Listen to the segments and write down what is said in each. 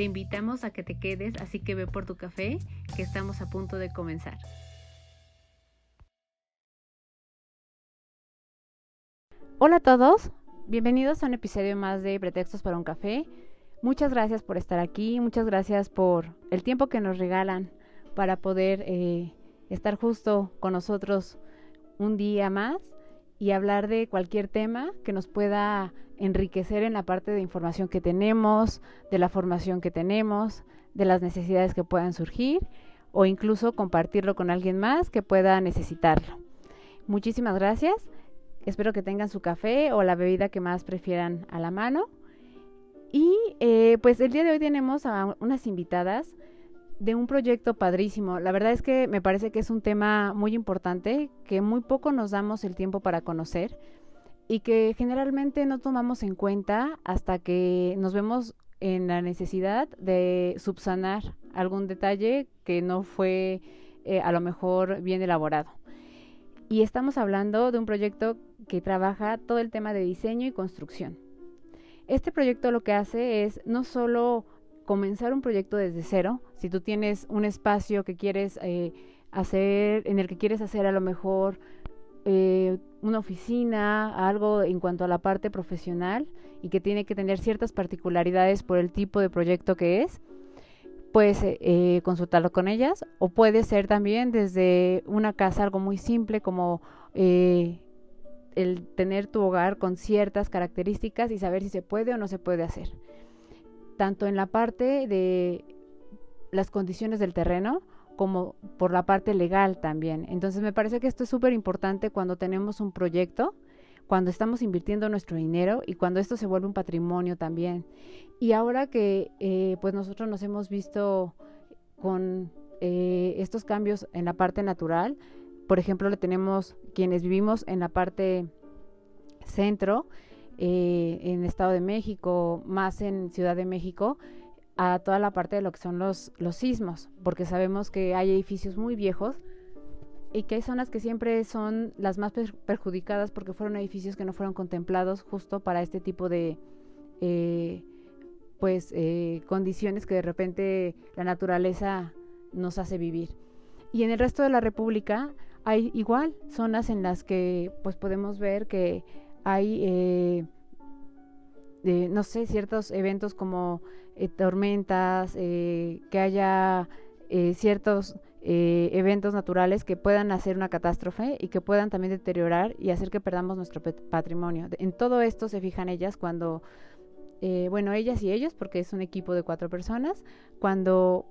Te invitamos a que te quedes, así que ve por tu café, que estamos a punto de comenzar. Hola a todos, bienvenidos a un episodio más de Pretextos para un café. Muchas gracias por estar aquí, muchas gracias por el tiempo que nos regalan para poder eh, estar justo con nosotros un día más y hablar de cualquier tema que nos pueda enriquecer en la parte de información que tenemos, de la formación que tenemos, de las necesidades que puedan surgir o incluso compartirlo con alguien más que pueda necesitarlo. Muchísimas gracias. Espero que tengan su café o la bebida que más prefieran a la mano. Y eh, pues el día de hoy tenemos a unas invitadas de un proyecto padrísimo. La verdad es que me parece que es un tema muy importante, que muy poco nos damos el tiempo para conocer y que generalmente no tomamos en cuenta hasta que nos vemos en la necesidad de subsanar algún detalle que no fue eh, a lo mejor bien elaborado. Y estamos hablando de un proyecto que trabaja todo el tema de diseño y construcción. Este proyecto lo que hace es no solo comenzar un proyecto desde cero, si tú tienes un espacio que quieres eh, hacer, en el que quieres hacer a lo mejor eh, una oficina, algo en cuanto a la parte profesional y que tiene que tener ciertas particularidades por el tipo de proyecto que es, puedes eh, consultarlo con ellas. O puede ser también desde una casa algo muy simple como el tener tu hogar con ciertas características y saber si se puede o no se puede hacer tanto en la parte de las condiciones del terreno como por la parte legal también. Entonces me parece que esto es súper importante cuando tenemos un proyecto, cuando estamos invirtiendo nuestro dinero y cuando esto se vuelve un patrimonio también. Y ahora que eh, pues nosotros nos hemos visto con eh, estos cambios en la parte natural, por ejemplo, tenemos quienes vivimos en la parte centro, eh, en Estado de México, más en Ciudad de México, a toda la parte de lo que son los, los sismos, porque sabemos que hay edificios muy viejos y que hay zonas que siempre son las más perjudicadas porque fueron edificios que no fueron contemplados justo para este tipo de eh, pues eh, condiciones que de repente la naturaleza nos hace vivir. Y en el resto de la República hay igual zonas en las que pues podemos ver que hay, eh, no sé, ciertos eventos como eh, tormentas, eh, que haya ciertos eventos naturales que puedan hacer una catástrofe y que puedan también deteriorar y hacer que perdamos nuestro patrimonio. En todo esto se fijan ellas cuando, bueno, ellas y ellos, porque es un equipo de cuatro personas, cuando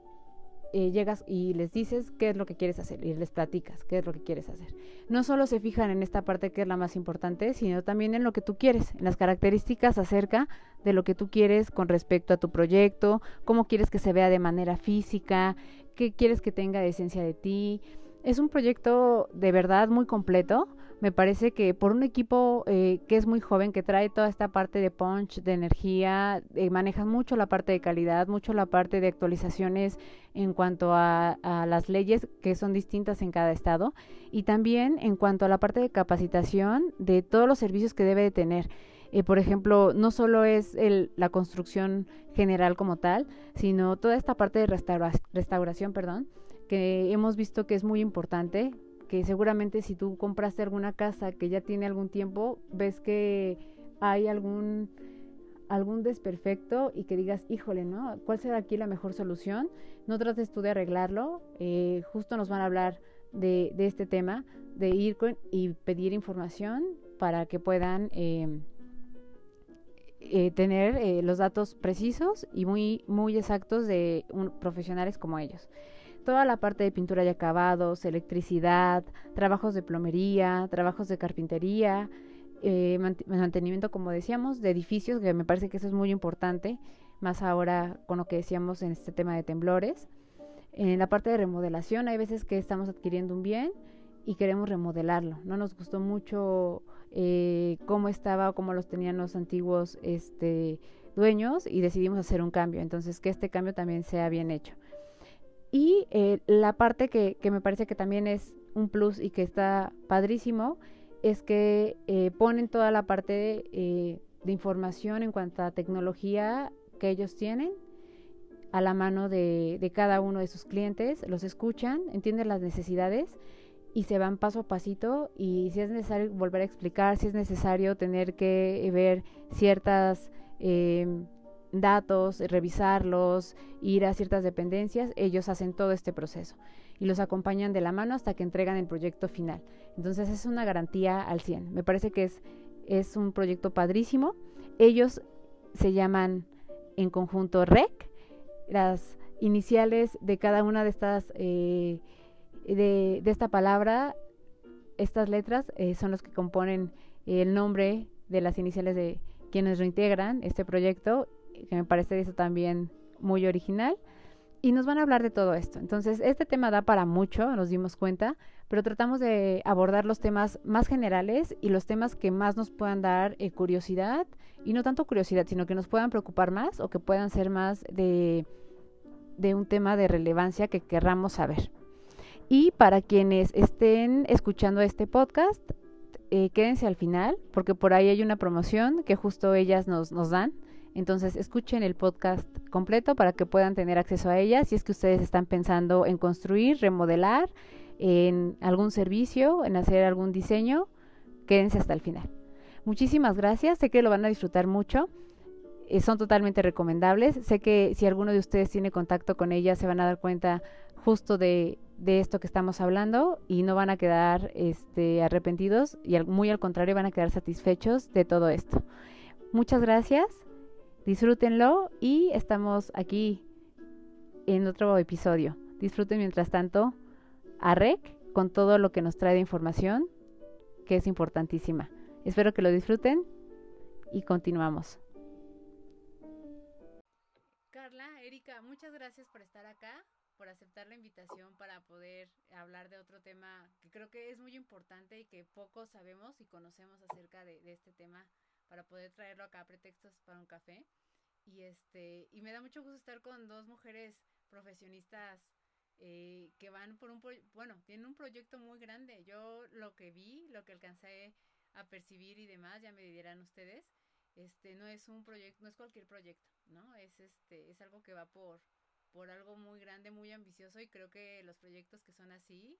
eh, llegas y les dices qué es lo que quieres hacer y les platicas qué es lo que quieres hacer. No solo se fijan en esta parte que es la más importante, sino también en lo que tú quieres, en las características acerca de lo que tú quieres con respecto a tu proyecto, cómo quieres que se vea de manera física, qué quieres que tenga de esencia de ti. Es un proyecto de verdad muy completo me parece que por un equipo eh, que es muy joven, que trae toda esta parte de punch, de energía, eh, manejan mucho la parte de calidad, mucho la parte de actualizaciones en cuanto a, las leyes que son distintas en cada estado y también en cuanto a la parte de capacitación de todos los servicios que debe de tener. Eh, por ejemplo, no solo es el, la construcción general como tal, sino toda esta parte de restauración, perdón, que hemos visto que es muy importante que seguramente si tú compraste alguna casa que ya tiene algún tiempo, ves que hay algún algún desperfecto y que digas, híjole, ¿no? ¿Cuál será aquí la mejor solución? No trates tú de arreglarlo, eh, justo nos van a hablar de, de, este tema, de ir con, y pedir información para que puedan eh, eh, tener los datos precisos y muy, muy exactos de profesionales como ellos toda la parte de pintura y acabados, electricidad, trabajos de plomería, trabajos de carpintería, eh, mantenimiento, como decíamos, de edificios, que me parece que eso es muy importante, más ahora con lo que decíamos en este tema de temblores. En la parte de remodelación hay veces que estamos adquiriendo un bien y queremos remodelarlo. No nos gustó mucho eh, cómo estaba o cómo los tenían los antiguos este, dueños y decidimos hacer un cambio. Entonces, que este cambio también sea bien hecho. Y eh, la parte que, que, me parece que también es un plus y que está padrísimo es que eh, ponen toda la parte de, de información en cuanto a tecnología que ellos tienen a la mano de, de, cada uno de sus clientes, los escuchan, entienden las necesidades y se van paso a pasito y si es necesario volver a explicar, si es necesario tener que ver ciertas eh, datos, revisarlos, ir a ciertas dependencias, ellos hacen todo este proceso y los acompañan de la mano hasta que entregan el proyecto final. Entonces es una garantía al 100. Me parece que es, es un proyecto padrísimo. Ellos se llaman en conjunto REC, las iniciales de cada una de estas eh, de, de, esta palabra, estas letras eh, son los que componen el nombre de las iniciales de quienes reintegran este proyecto, que me parece eso también muy original. Y nos van a hablar de todo esto. Entonces, este tema da para mucho, nos dimos cuenta, pero tratamos de abordar los temas más generales y los temas que más nos puedan dar eh, curiosidad, y no tanto curiosidad, sino que nos puedan preocupar más o que puedan ser más de, de un tema de relevancia que querramos saber. Y para quienes estén escuchando este podcast, eh, quédense al final, porque por ahí hay una promoción que justo ellas nos, nos dan. Entonces escuchen el podcast completo para que puedan tener acceso a ella si es que ustedes están pensando en construir, remodelar, en algún servicio, en hacer algún diseño, quédense hasta el final. Muchísimas gracias, sé que lo van a disfrutar mucho. Eh, son totalmente recomendables. Sé que si alguno de ustedes tiene contacto con ella se van a dar cuenta justo de esto que estamos hablando y no van a quedar este, arrepentidos y muy al contrario van a quedar satisfechos de todo esto. Muchas gracias, disfrútenlo y estamos aquí en otro episodio. Disfruten mientras tanto a REC con todo lo que nos trae de información que es importantísima. Espero que lo disfruten y continuamos. Carla, Erika, muchas gracias por estar acá por aceptar la invitación para poder hablar de otro tema que creo que es muy importante y que pocos sabemos y conocemos acerca de, de este tema para poder traerlo acá a pretextos para un café. Y este, y me da mucho gusto estar con dos mujeres profesionistas eh, que van por un, bueno, tienen un proyecto muy grande. Yo lo que vi, lo que alcancé a percibir y demás, ya me dirán ustedes, este, no es un proyecto, no es cualquier proyecto, ¿no? Es este, es algo que va por, por algo muy grande, muy ambicioso y creo que los proyectos que son así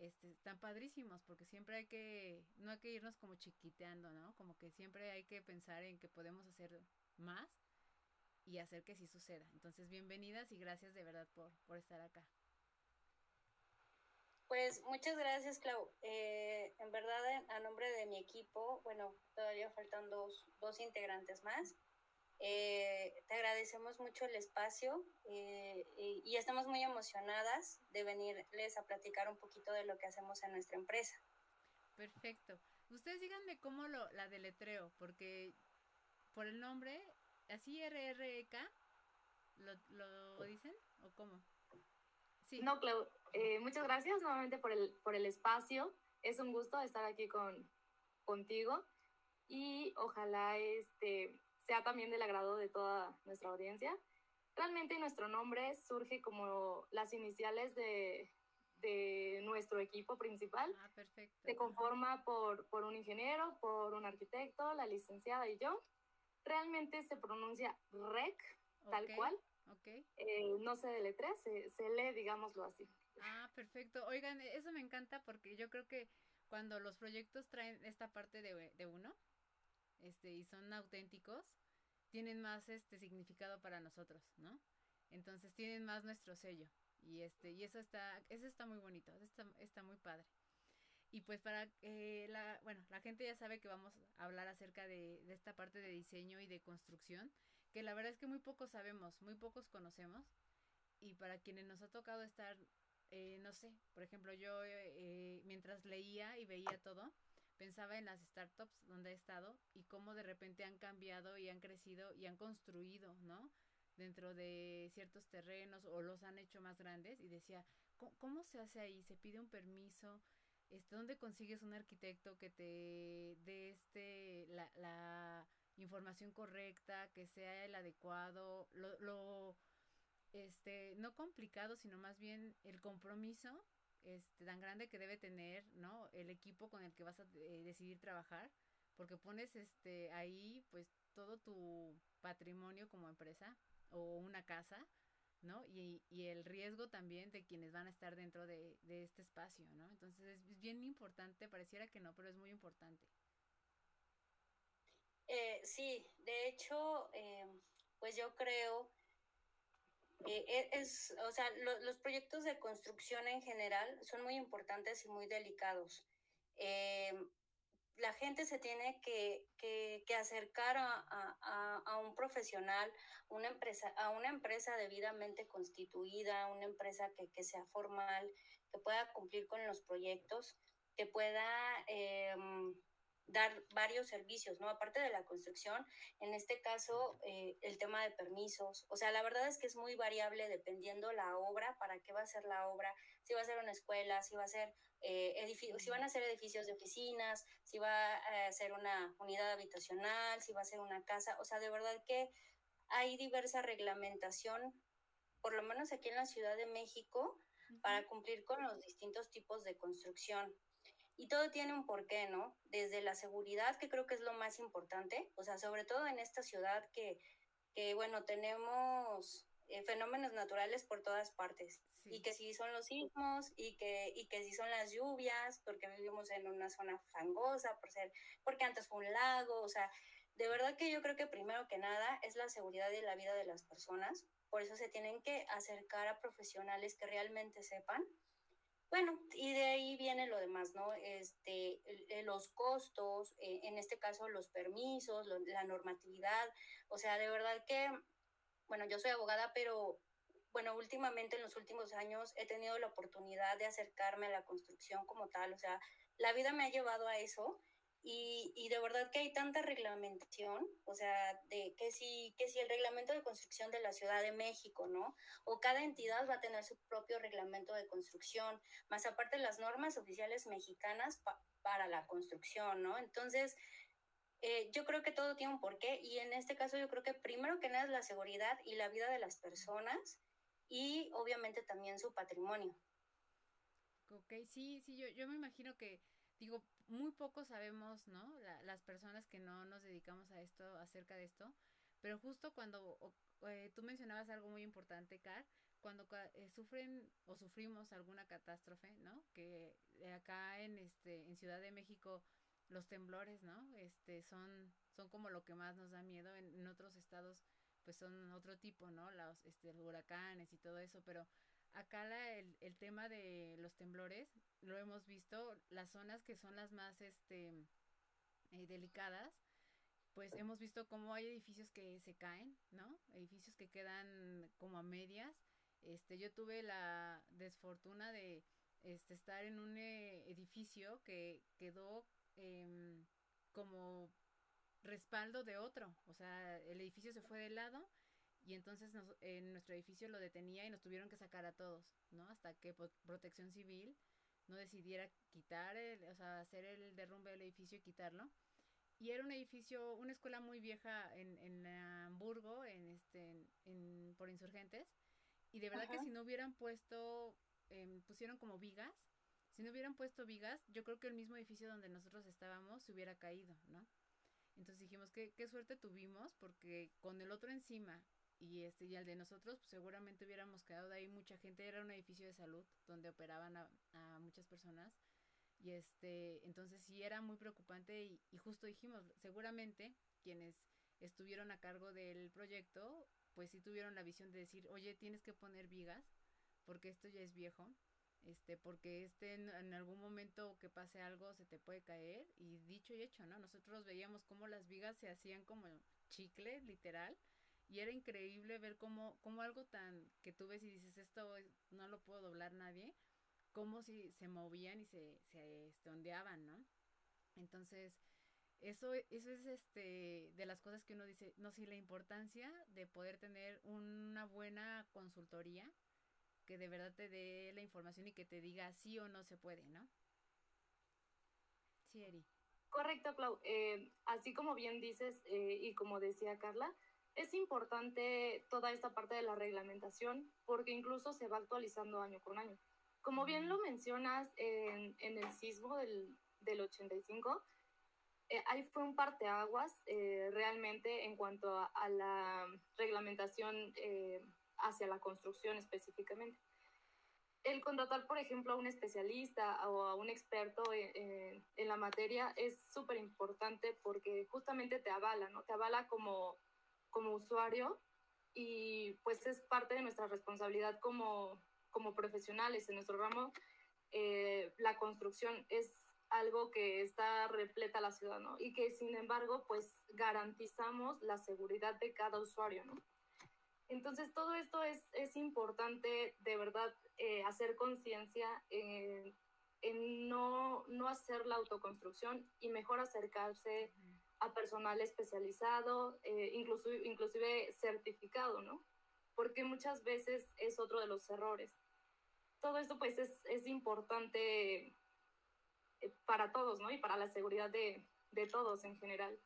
este, están padrísimos porque siempre hay que, no hay que irnos como chiquiteando, ¿no? Como que siempre hay que pensar en que podemos hacer más y hacer que sí suceda. Entonces, bienvenidas y gracias de verdad por, por estar acá. Pues muchas gracias, Clau. Eh, en verdad, a nombre de mi equipo, bueno, todavía faltan dos, dos integrantes más. Eh, te agradecemos mucho el espacio eh, y, y, estamos muy emocionadas de venirles a platicar un poquito de lo que hacemos en nuestra empresa. Perfecto. Ustedes díganme cómo lo, la deletreo, porque por el nombre, así RREK, ¿lo, lo dicen o cómo? Sí. No, Clau, eh, muchas gracias nuevamente por el, por el espacio. Es un gusto estar aquí con, contigo y ojalá este, sea también del agrado de toda nuestra audiencia. Realmente nuestro nombre surge como las iniciales de, de nuestro equipo principal. Ah, perfecto. Se conforma por, por un ingeniero, por un arquitecto, la licenciada y yo. Realmente se pronuncia REC, tal okay, cual. Okay. Eh, no se deletre, se, se lee, digámoslo así. Ah, perfecto. Oigan, eso me encanta porque yo creo que cuando los proyectos traen esta parte de, de uno, este, y son auténticos, tienen más este significado para nosotros, ¿no? Entonces tienen más nuestro sello. Y este, y eso está, eso está muy bonito, está, está muy padre. Y pues para eh, la, bueno, la gente ya sabe que vamos a hablar acerca de, esta parte de diseño y de construcción, que la verdad es que muy pocos sabemos, muy pocos conocemos. Y para quienes nos ha tocado estar, eh, no sé, por ejemplo, yo eh, mientras leía y veía todo, pensaba en las startups donde he estado y cómo de repente han cambiado y han crecido y han construido, ¿no? dentro de ciertos terrenos o los han hecho más grandes y decía, ¿cómo, se hace ahí? ¿Se pide un permiso? Este, ¿Dónde consigues un arquitecto que te dé este, la, la información correcta, que sea el adecuado, lo, lo, este, no complicado, sino más bien el compromiso este, tan grande que debe tener, ¿no? El equipo con el que vas a eh, decidir trabajar, porque pones este, ahí, pues, todo tu patrimonio como empresa o una casa, ¿no? Y, y, el riesgo también de quienes van a estar dentro de, de este espacio, ¿no? Entonces es bien importante, pareciera que no, pero es muy importante. Eh, sí, de hecho, eh, pues yo creo eh, e, es, o sea, los proyectos de construcción en general son muy importantes y muy delicados. Eh, la gente se tiene que, que, que acercar a, a, a, un profesional, una empresa, a una empresa debidamente constituida, una empresa que, que sea formal, que pueda cumplir con los proyectos, que pueda eh, dar varios servicios, ¿no? Aparte de la construcción, en este caso, eh, el tema de permisos. O sea, la verdad es que es muy variable dependiendo la obra, para qué va a ser la obra, si va a ser una escuela, si va a ser eh, edificios, si van a ser edificios de oficinas, si va a ser una unidad habitacional, si va a ser una casa. O sea, de verdad que hay diversa reglamentación, por lo menos aquí en la Ciudad de México, para cumplir con los distintos tipos de construcción. Y todo tiene un porqué, ¿no? Desde la seguridad, que creo que es lo más importante, o sea, sobre todo en esta ciudad que, que bueno, tenemos eh, fenómenos naturales por todas partes. Sí. Y que si son los sismos, y que, y que si son las lluvias, porque vivimos en una zona fangosa, por ser, porque antes fue un lago, o sea, de verdad que yo creo que primero que nada es la seguridad y la vida de las personas. Por eso se tienen que acercar a profesionales que realmente sepan bueno, y de ahí viene lo demás, ¿no? Este, los costos, eh, en este caso los permisos, la normatividad, o sea, de verdad que, bueno, yo soy abogada, pero bueno, últimamente en los últimos años he tenido la oportunidad de acercarme a la construcción como tal, o sea, la vida me ha llevado a eso y, y, de verdad que hay tanta reglamentación, o sea, de que si, que si el reglamento de construcción de la Ciudad de México, ¿no? O cada entidad va a tener su propio reglamento de construcción, más aparte las normas oficiales mexicanas pa para la construcción, ¿no? Entonces, eh, yo creo que todo tiene un porqué y en este caso yo creo que primero que nada es la seguridad y la vida de las personas y obviamente también su patrimonio. Ok, sí, sí, yo, yo me imagino que, digo, muy poco sabemos, ¿no? La, las personas que no nos dedicamos a esto, acerca de esto, pero justo cuando o, eh, tú mencionabas algo muy importante, Car, cuando eh, sufren o sufrimos alguna catástrofe, ¿no? Que acá en este en Ciudad de México los temblores, ¿no? Este son son como lo que más nos da miedo en, en otros estados pues son otro tipo, ¿no? Los este huracanes y todo eso, pero acá el, el, tema de los temblores lo hemos visto, las zonas que son las más este eh, delicadas, pues hemos visto cómo hay edificios que se caen, ¿no? Edificios que quedan como a medias. Este, yo tuve la desfortuna de este, estar en un eh, edificio que quedó eh, como respaldo de otro, o sea, el edificio se fue de lado y entonces nos, en nuestro edificio lo detenía y nos tuvieron que sacar a todos, ¿no? Hasta que Protección Civil no decidiera quitar, el, o sea, hacer el derrumbe del edificio y quitarlo. Y era un edificio, una escuela muy vieja en, en Hamburgo, en este, en, en, por insurgentes. Y de verdad Ajá. que si no hubieran puesto, eh, pusieron como vigas, si no hubieran puesto vigas, yo creo que el mismo edificio donde nosotros estábamos se hubiera caído, ¿no? Entonces dijimos, qué, qué suerte tuvimos, porque con el otro encima y este y al de nosotros pues, seguramente hubiéramos quedado ahí mucha gente. Era un edificio de salud donde operaban a, a muchas personas. Y este entonces sí era muy preocupante y, y, justo dijimos seguramente quienes estuvieron a cargo del proyecto pues sí tuvieron la visión de decir oye tienes que poner vigas porque esto ya es viejo este porque este en, en algún momento que pase algo se te puede caer y dicho y hecho no nosotros veíamos cómo las vigas se hacían como chicle literal y era increíble ver cómo, cómo algo tan que tú ves y dices esto no lo puedo doblar nadie, cómo si se movían y se, se este, ondeaban, ¿no? Entonces, Eso, eso es este de las cosas que uno dice, no, sí, la importancia de poder tener una buena consultoría que de verdad te dé la información y que te diga sí o no se puede, ¿no? Sí, Eri. Correcto, Clau. Eh, así como bien dices eh, y como decía Carla, es importante toda esta parte de la reglamentación porque incluso se va actualizando año con año. Como bien lo mencionas en, en el sismo del, del 85, eh, ahí fue un parteaguas eh, realmente en cuanto a, a la reglamentación eh, hacia la construcción específicamente. El contratar, por ejemplo, a un especialista o a un experto en, en la materia es súper importante porque justamente te avala, ¿no? Te avala como, como usuario y pues es parte de nuestra responsabilidad como, como profesionales en nuestro ramo. Eh, la construcción es algo que está repleta la ciudad, ¿no? Y que sin embargo, pues garantizamos la seguridad de cada usuario, ¿no? Entonces, todo esto es, es importante de verdad eh, hacer conciencia en, en, no, no hacer la autoconstrucción y mejor acercarse a personal especializado, eh, inclusive, inclusive certificado, ¿no? Porque muchas veces es otro de los errores. Todo esto pues es, es importante eh, para todos, ¿no? Y para la seguridad de, de todos en general.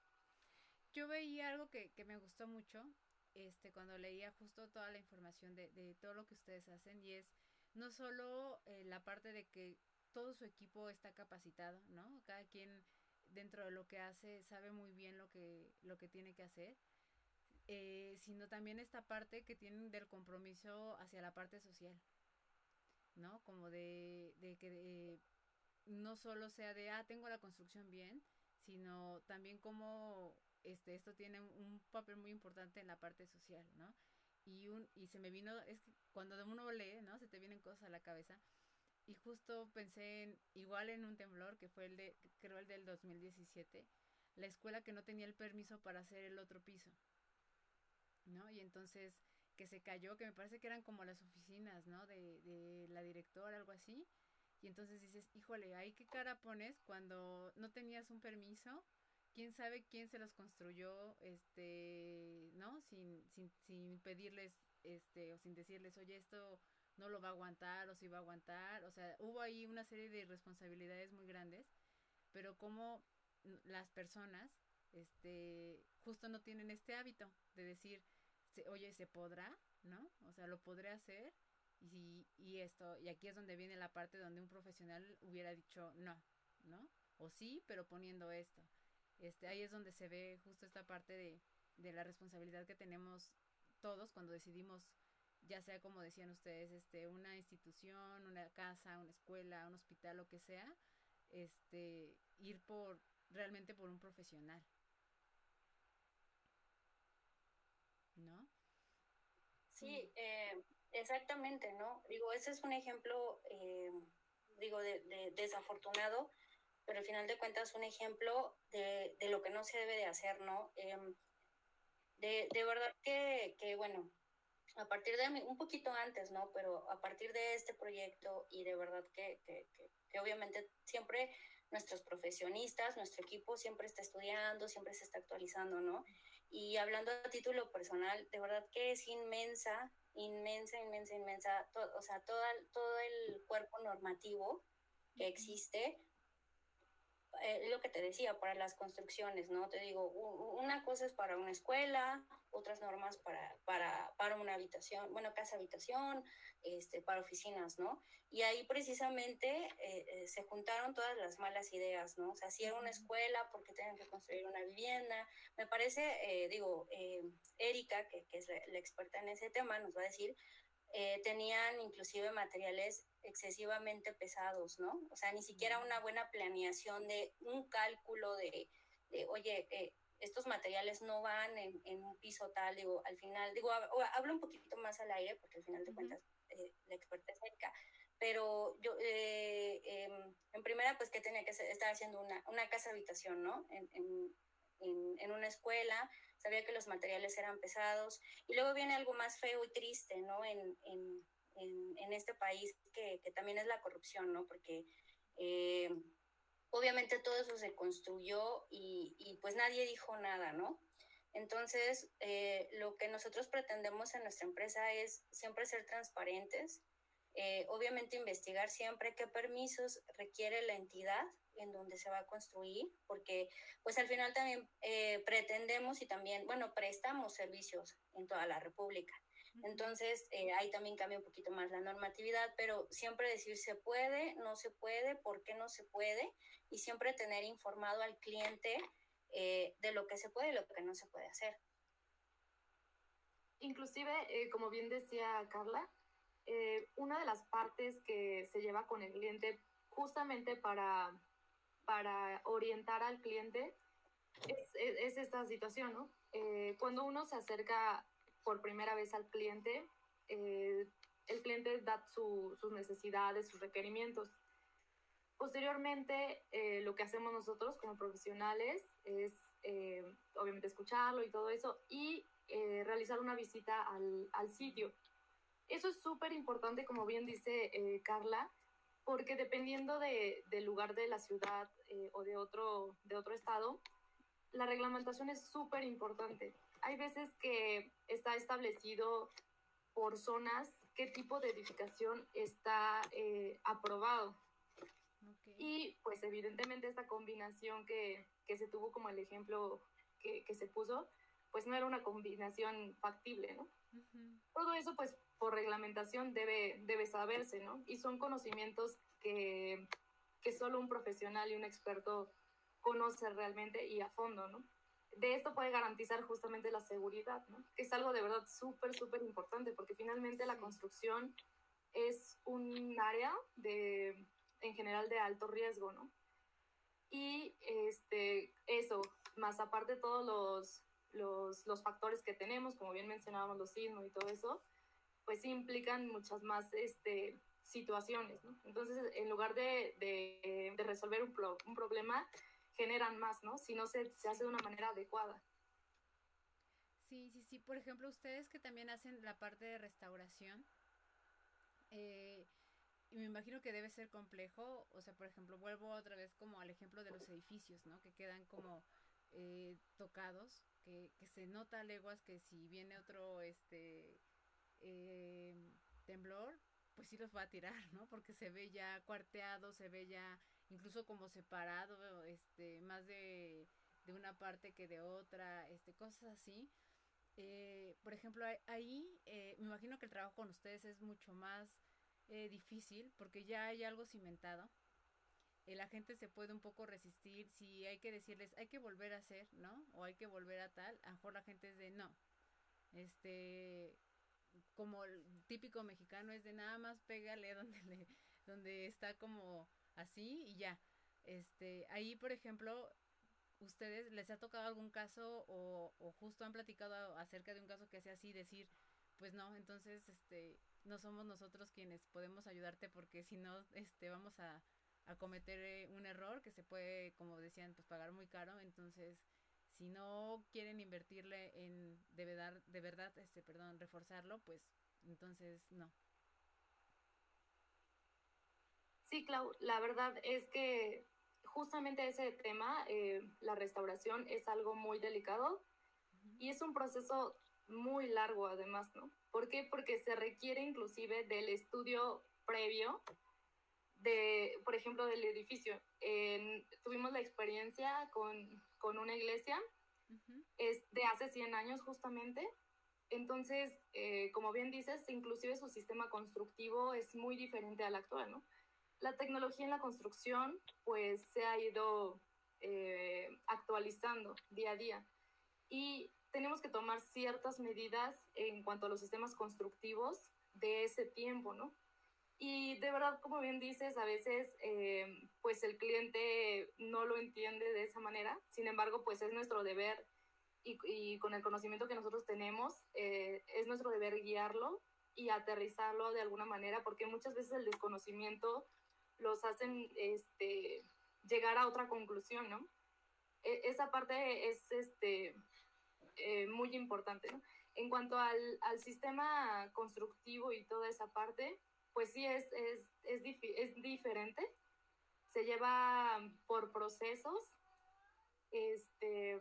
Yo veía algo que, que, me gustó mucho este, cuando leía justo toda la información de, de todo lo que ustedes hacen y es no solo eh, la parte de que todo su equipo está capacitado, ¿no? Cada quien dentro de lo que hace sabe muy bien lo que, lo que tiene que hacer, eh, sino también esta parte que tienen del compromiso hacia la parte social, ¿no? Como de, de que de, no solo sea de, ah, tengo la construcción bien, sino también como este, esto tiene un papel muy importante en la parte social, ¿no? Y, un, y se me vino, es que cuando uno lee, ¿no? Se te vienen cosas a la cabeza. Y justo pensé en, igual en un temblor, que fue el de, creo el del 2017, la escuela que no tenía el permiso para hacer el otro piso, ¿no? Y entonces que se cayó, que me parece que eran como las oficinas, ¿no? De, de la directora, algo así. Y entonces dices, híjole, ¿ahí qué cara pones cuando no tenías un permiso? quién sabe quién se los construyó, este, ¿no? Sin, sin, sin pedirles, este, o sin decirles, oye, esto no lo va a aguantar o si va a aguantar. O sea, hubo ahí una serie de responsabilidades muy grandes, pero como las personas, este, justo no tienen este hábito de decir, oye, ¿se podrá? ¿No? O sea, ¿lo podré hacer? Y, y esto, y aquí es donde viene la parte donde un profesional hubiera dicho no, ¿no? O sí, pero poniendo esto. Este, ahí es donde se ve justo esta parte de, de la responsabilidad que tenemos todos cuando decidimos, ya sea como decían ustedes, este, una institución, una casa, una escuela, un hospital, lo que sea, este, ir por, realmente por un profesional. ¿No? Sí, eh, exactamente, ¿no? Digo, ese es un ejemplo, eh, digo, de, de, desafortunado, pero al final de cuentas un ejemplo de, de lo que no se debe de hacer, ¿no? Eh, de, de, verdad que, que, bueno, a partir de un poquito antes, ¿no? Pero a partir de este proyecto y de verdad que, que, que obviamente siempre nuestros profesionistas, nuestro equipo siempre está estudiando, siempre se está actualizando, ¿no? Y hablando a título personal, de verdad que es inmensa, inmensa, inmensa, inmensa, to, o sea, todo, todo el cuerpo normativo que existe eh, lo que te decía, para las construcciones, ¿no? Te digo, una cosa es para una escuela, otras normas para, para, para una habitación, bueno, casa habitación, este, para oficinas, ¿no? Y ahí precisamente eh, eh, se juntaron todas las malas ideas, ¿no? O sea, si era una escuela, ¿por qué tienen que construir una vivienda? Me parece, eh, digo, eh, Erika, que, que es la, la, experta en ese tema, nos va a decir, eh, tenían inclusive materiales excesivamente pesados, ¿no? O sea, ni siquiera una buena planeación de un cálculo de, de oye, eh, estos materiales no van en, en, un piso tal, digo, al final, digo, hablo un poquito más al aire porque al final de cuentas eh, la experta es cerca, pero yo, eh, eh, en primera, pues que tenía que estar haciendo una, una casa habitación, ¿no? En, en, en, en una escuela, sabía que los materiales eran pesados, y luego viene algo más feo y triste, ¿no? En, en, en, este país, que, que, también es la corrupción, ¿no? Porque, eh, obviamente todo eso se construyó y, y pues nadie dijo nada, ¿no? Entonces, eh, lo que nosotros pretendemos en nuestra empresa es siempre ser transparentes, eh, obviamente investigar siempre qué permisos requiere la entidad en donde se va a construir, porque pues al final también eh, pretendemos y también, bueno, prestamos servicios en toda la República. Entonces, ahí también cambia un poquito más la normatividad, pero siempre decir se puede, no se puede, por qué no se puede, y siempre tener informado al cliente eh, de lo que se puede y lo que no se puede hacer. Inclusive, eh, como bien decía Carla, eh, una de las partes que se lleva con el cliente justamente para, para orientar al cliente es, esta situación, ¿no? cuando uno se acerca por primera vez al cliente, el cliente da sus necesidades, sus requerimientos. Posteriormente, lo que hacemos nosotros como profesionales es eh, obviamente escucharlo y todo eso, y eh, realizar una visita al, al sitio. Eso es súper importante, como bien dice eh, Carla, porque dependiendo de, del lugar de la ciudad o de otro, de otro estado, la reglamentación es súper importante. Hay veces que está establecido por zonas qué tipo de edificación está aprobado. Y pues evidentemente esta combinación que, que, se tuvo como el ejemplo que, que, se puso, pues no era una combinación factible, ¿no? Todo eso pues por reglamentación debe, debe saberse, ¿no? Y son conocimientos que, que solo un profesional y un experto conoce realmente y a fondo, ¿no? De esto puede garantizar justamente la seguridad, ¿no? Es algo de verdad súper, súper importante porque finalmente la construcción es un área de en general de alto riesgo, ¿no? Y este, eso, más aparte todos los, los, los factores que tenemos, como bien mencionábamos los sismos y todo eso, pues implican muchas más este, situaciones, ¿no? Entonces, en lugar de, de, resolver un, pro, un, problema, generan más, ¿no? Si no se, se, hace de una manera adecuada. Sí, sí, sí. Por ejemplo, ustedes que también hacen la parte de restauración, eh, y me imagino que debe ser complejo, o sea, por ejemplo, vuelvo otra vez como al ejemplo de los edificios, ¿no? Que quedan como eh, tocados, que, se nota a leguas que si viene otro, este, eh, temblor, pues sí los va a tirar, ¿no? Porque se ve ya cuarteado, se ve ya incluso como separado, este, más de, de una parte que de otra, este, cosas así. Eh, por ejemplo, ahí eh, me imagino que el trabajo con ustedes es mucho más eh, difícil porque ya hay algo cimentado. La gente se puede un poco resistir si hay que decirles hay que volver a hacer, ¿no? O hay que volver a tal. A lo mejor la gente es de no. Este, como el típico mexicano es de nada más pégale donde le, donde está como así y ya. Este, ahí por ejemplo, ustedes les ha tocado algún caso o, o justo han platicado acerca de un caso que sea así, decir, pues no, entonces este no somos nosotros quienes podemos ayudarte porque si no, este, vamos a, a cometer eh, un error que se puede, como decían, pues pagar muy caro. Entonces, si no quieren invertirle en de verdad, de verdad, este, perdón, reforzarlo, pues entonces no. Sí, Clau, la verdad es que justamente ese tema, eh, la restauración, es algo muy delicado y es un proceso muy largo además, ¿no? ¿Por qué? Porque se requiere inclusive del estudio previo de, por ejemplo, del edificio. tuvimos la experiencia con, con una iglesia, es de hace 100 años justamente. Entonces, eh, como bien dices, inclusive su sistema constructivo es muy diferente al actual, ¿no? La tecnología en la construcción, pues, se ha ido eh, actualizando día a día. Y tenemos que tomar ciertas medidas en cuanto a los sistemas constructivos de ese tiempo, ¿no? Y de verdad, como bien dices, a veces eh, pues el cliente no lo entiende de esa manera, sin embargo, pues es nuestro deber y, y con el conocimiento que nosotros tenemos, eh, es nuestro deber guiarlo y aterrizarlo de alguna manera, porque muchas veces el desconocimiento los hacen este, llegar a otra conclusión, ¿no? E esa parte es, este, eh, muy importante. ¿no? En cuanto al, al, sistema constructivo y toda esa parte, pues sí es, es, es, es, diferente. se lleva por procesos, este,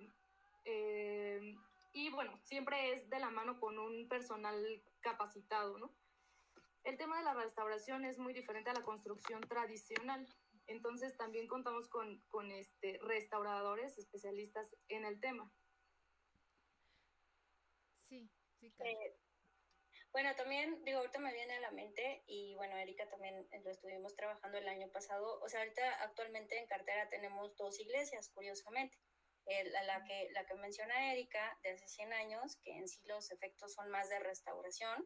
eh, y bueno, siempre es de la mano con un personal capacitado, ¿no? El tema de la restauración es muy diferente a la construcción tradicional. Entonces también contamos con, con este, restauradores especialistas en el tema. Sí, sí. Eh, bueno, también, digo, ahorita me viene a la mente y bueno, Erika también lo estuvimos trabajando el año pasado. O sea, ahorita actualmente en cartera tenemos dos iglesias, curiosamente. la, que, la que menciona Erika de hace 100 años, que en sí los efectos son más de restauración.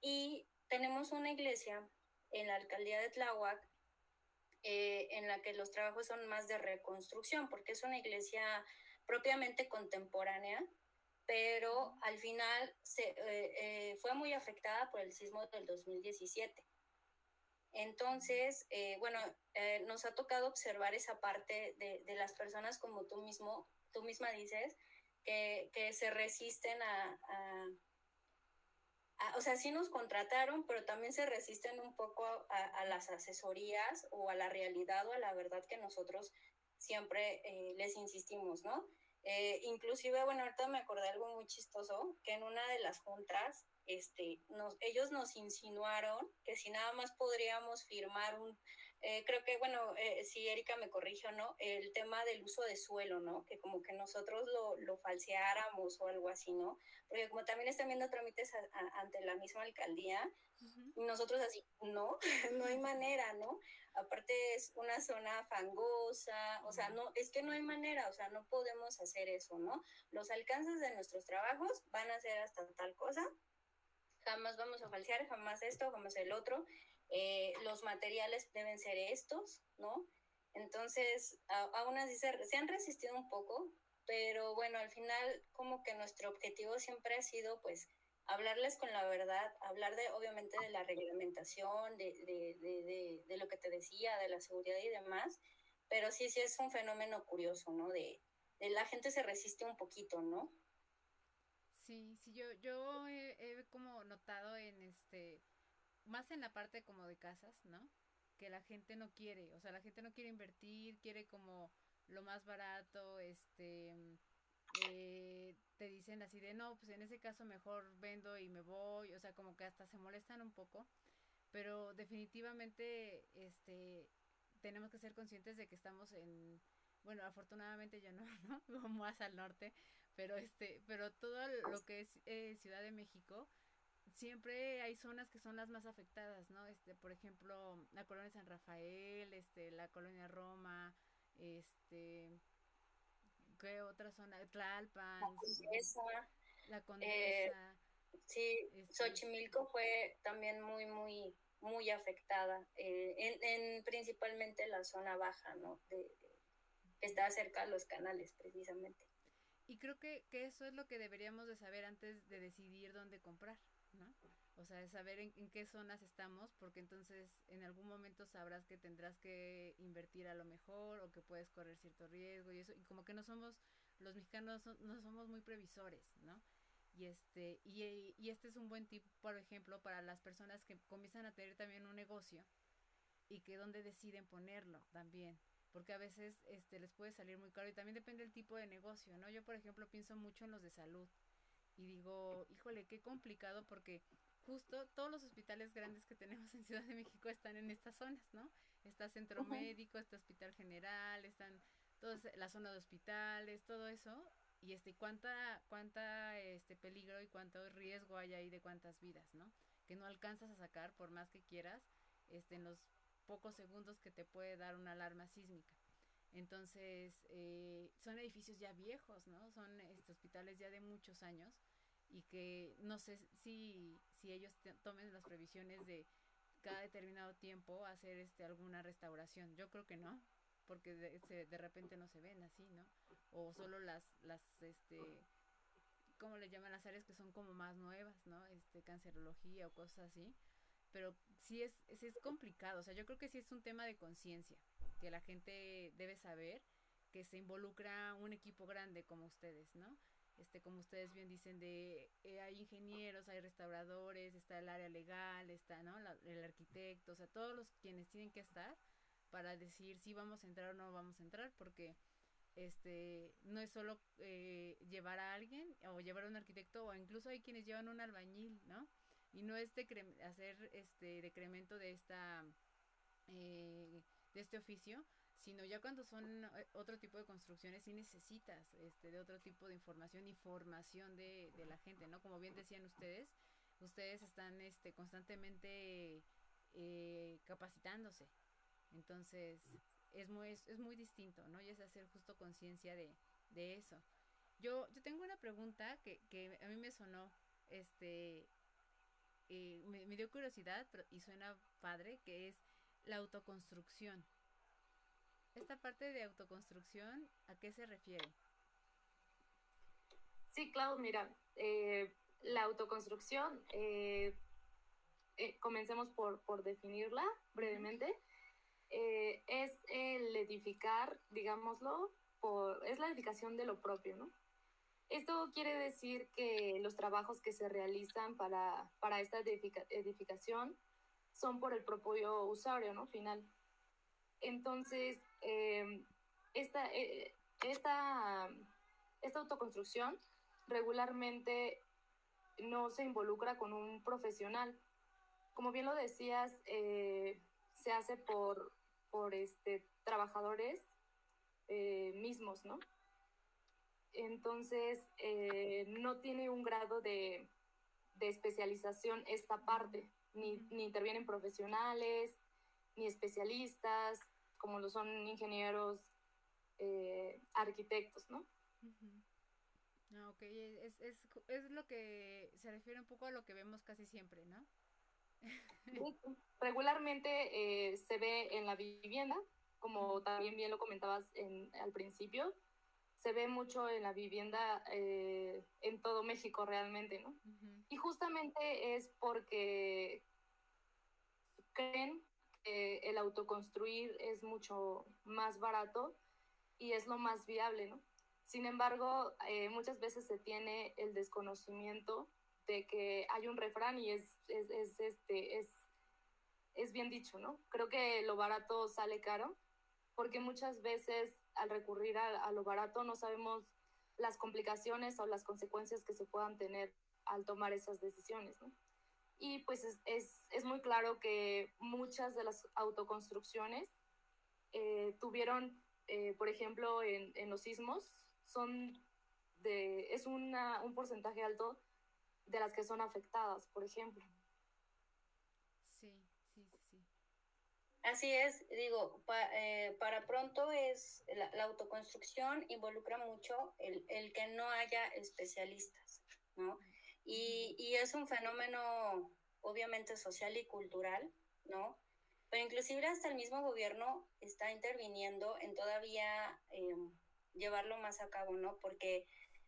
Y tenemos una iglesia en la alcaldía de Tláhuac eh, en la que los trabajos son más de reconstrucción, porque es una iglesia propiamente contemporánea, pero al final se, eh, eh, fue muy afectada por el sismo del 2017. Entonces, bueno, nos ha tocado observar esa parte de, de, las personas como tú mismo, tú misma dices, que, que se resisten a, o sea, sí nos contrataron, pero también se resisten un poco a, las asesorías o a la realidad o a la verdad que nosotros siempre eh, les insistimos, ¿no? Eh, inclusive, bueno, ahorita me acordé algo muy chistoso, que en una de las juntas, este, nos, ellos nos insinuaron que si nada más podríamos firmar un, eh, creo que, bueno, eh, si Erika me corrige o no, el tema del uso de suelo, ¿no? Que como que nosotros lo, lo falseáramos o algo así, ¿no? Porque como también están viendo trámites ante la misma alcaldía, nosotros así, no, no hay manera, ¿no? Aparte es una zona fangosa, o sea, no, es que no hay manera, o sea, no podemos hacer eso, ¿no? Los alcances de nuestros trabajos van a ser hasta tal cosa, jamás vamos a falsear, jamás esto, jamás el otro, eh, los materiales deben ser estos, ¿no? Entonces, aún así se, han resistido un poco, pero bueno, al final como que nuestro objetivo siempre ha sido pues hablarles con la verdad, hablar de obviamente de la reglamentación, de, de, de, de lo que te decía, de la seguridad y demás, pero sí, sí es un fenómeno curioso, ¿no? De, la gente se resiste un poquito, ¿no? Sí, sí, yo, yo he como notado en este más en la parte como de casas, ¿no? Que la gente no quiere, o sea, la gente no quiere invertir, quiere como lo más barato, este, eh, te dicen así de, no, pues en ese caso mejor vendo y me voy, o sea, como que hasta se molestan un poco, pero definitivamente, este, tenemos que ser conscientes de que estamos en, bueno, afortunadamente yo no, ¿no? Más al norte, pero este, pero todo lo que es eh, Ciudad de México, siempre hay zonas que son las más afectadas, ¿no? Este, por ejemplo, la colonia San Rafael, este, la colonia Roma, este, ¿qué otra zona? Tlalpan, la Condesa. La Condesa. Eh, sí, este, Xochimilco fue también muy, muy, muy afectada, eh, en, en, principalmente la zona baja, ¿no? De, que está cerca de los canales, precisamente. Y creo que, que eso es lo que deberíamos de saber antes de decidir dónde comprar. ¿No? O sea, saber en, qué zonas estamos, porque entonces en algún momento sabrás que tendrás que invertir a lo mejor o que puedes correr cierto riesgo y eso, y como que no somos, los mexicanos no somos muy previsores, ¿no? Y este, y, y este es un buen tip, por ejemplo, para las personas que comienzan a tener también un negocio y que dónde deciden ponerlo también porque a veces este les puede salir muy caro y también depende del tipo de negocio, ¿no? Yo, por ejemplo, pienso mucho en los de salud y digo, híjole, qué complicado porque justo todos los hospitales grandes que tenemos en Ciudad de México están en estas zonas, ¿no? Está Centro Médico, está Hospital General, están toda la zona de hospitales, todo eso. Y este, cuánta, cuánta este peligro y cuánto riesgo hay ahí de cuántas vidas, ¿no? Que no alcanzas a sacar por más que quieras, este, en los pocos segundos que te puede dar una alarma sísmica. Entonces, eh, son edificios ya viejos, ¿no? Son este, hospitales ya de muchos años y que no sé si, si ellos tomen las previsiones de cada determinado tiempo hacer este alguna restauración. Yo creo que no, porque de, de repente no se ven así, ¿no? O solo las, las, este, ¿cómo le llaman las áreas que son como más nuevas, ¿no? Este, cancerología o cosas así. Pero sí es, sí es complicado, o sea, yo creo que sí es un tema de conciencia que la gente debe saber que se involucra un equipo grande como ustedes, ¿no? Este, como ustedes bien dicen, de eh, hay ingenieros, hay restauradores, está el área legal, está, ¿no? el arquitecto, o sea, todos los quienes tienen que estar para decir si vamos a entrar o no vamos a entrar, porque este no es solo eh, llevar a alguien o llevar a un arquitecto o incluso hay quienes llevan un albañil, ¿no? Y no es hacer este decremento de esta eh, de este oficio, sino ya cuando son eh, otro tipo de construcciones sí necesitas este de otro tipo de información y formación de, de la gente, ¿no? Como bien decían ustedes, ustedes están este constantemente capacitándose. Entonces, es muy, es, muy distinto, ¿no? Y es hacer justo conciencia de, de eso. Yo, yo tengo una pregunta que, que a mí me sonó, este, eh, me, dio curiosidad y suena padre, que es la autoconstrucción. Esta parte de autoconstrucción, ¿a qué se refiere? Sí, claro, mira, eh, la autoconstrucción, eh, comencemos por, por definirla brevemente. Eh, es el edificar, digámoslo, por, es la edificación de lo propio, ¿no? Esto quiere decir que los trabajos que se realizan para, para esta edificación son por el propio usuario, ¿no? Final. Entonces, em, esta, eh, esta, esta autoconstrucción regularmente no se involucra con un profesional. Como bien lo decías, eh, se hace por, por este, trabajadores eh, mismos, ¿no? Entonces, eh, no tiene un grado de, de especialización esta parte, ni, ni, intervienen profesionales, ni especialistas, como lo son ingenieros, eh, arquitectos, ¿no? Ah, ok, es, es, es lo que se refiere un poco a lo que vemos casi siempre, ¿no? Regularmente eh, se ve en la vivienda, como también bien lo comentabas en, al principio, se ve mucho en la vivienda eh, en todo México realmente, ¿no? Y justamente es porque creen que el autoconstruir es mucho más barato y es lo más viable, ¿no? Sin embargo, eh, muchas veces se tiene el desconocimiento de que hay un refrán y es, es, es, este, es, es bien dicho, ¿no? Creo que lo barato sale caro, porque muchas veces al recurrir a, a lo barato no sabemos las complicaciones o las consecuencias que se puedan tener al tomar esas decisiones, ¿no? Y pues es, es, es, muy claro que muchas de las autoconstrucciones eh, tuvieron, eh, por ejemplo, en, en, los sismos, son de, es una, un porcentaje alto de las que son afectadas, por ejemplo. Sí, sí, sí. Así es, digo, eh, para pronto es la, autoconstrucción involucra mucho el, el, que no haya especialistas, ¿no? Y, y, es un fenómeno obviamente social y cultural, ¿no? Pero inclusive hasta el mismo gobierno está interviniendo en todavía eh, llevarlo más a cabo, ¿no? Porque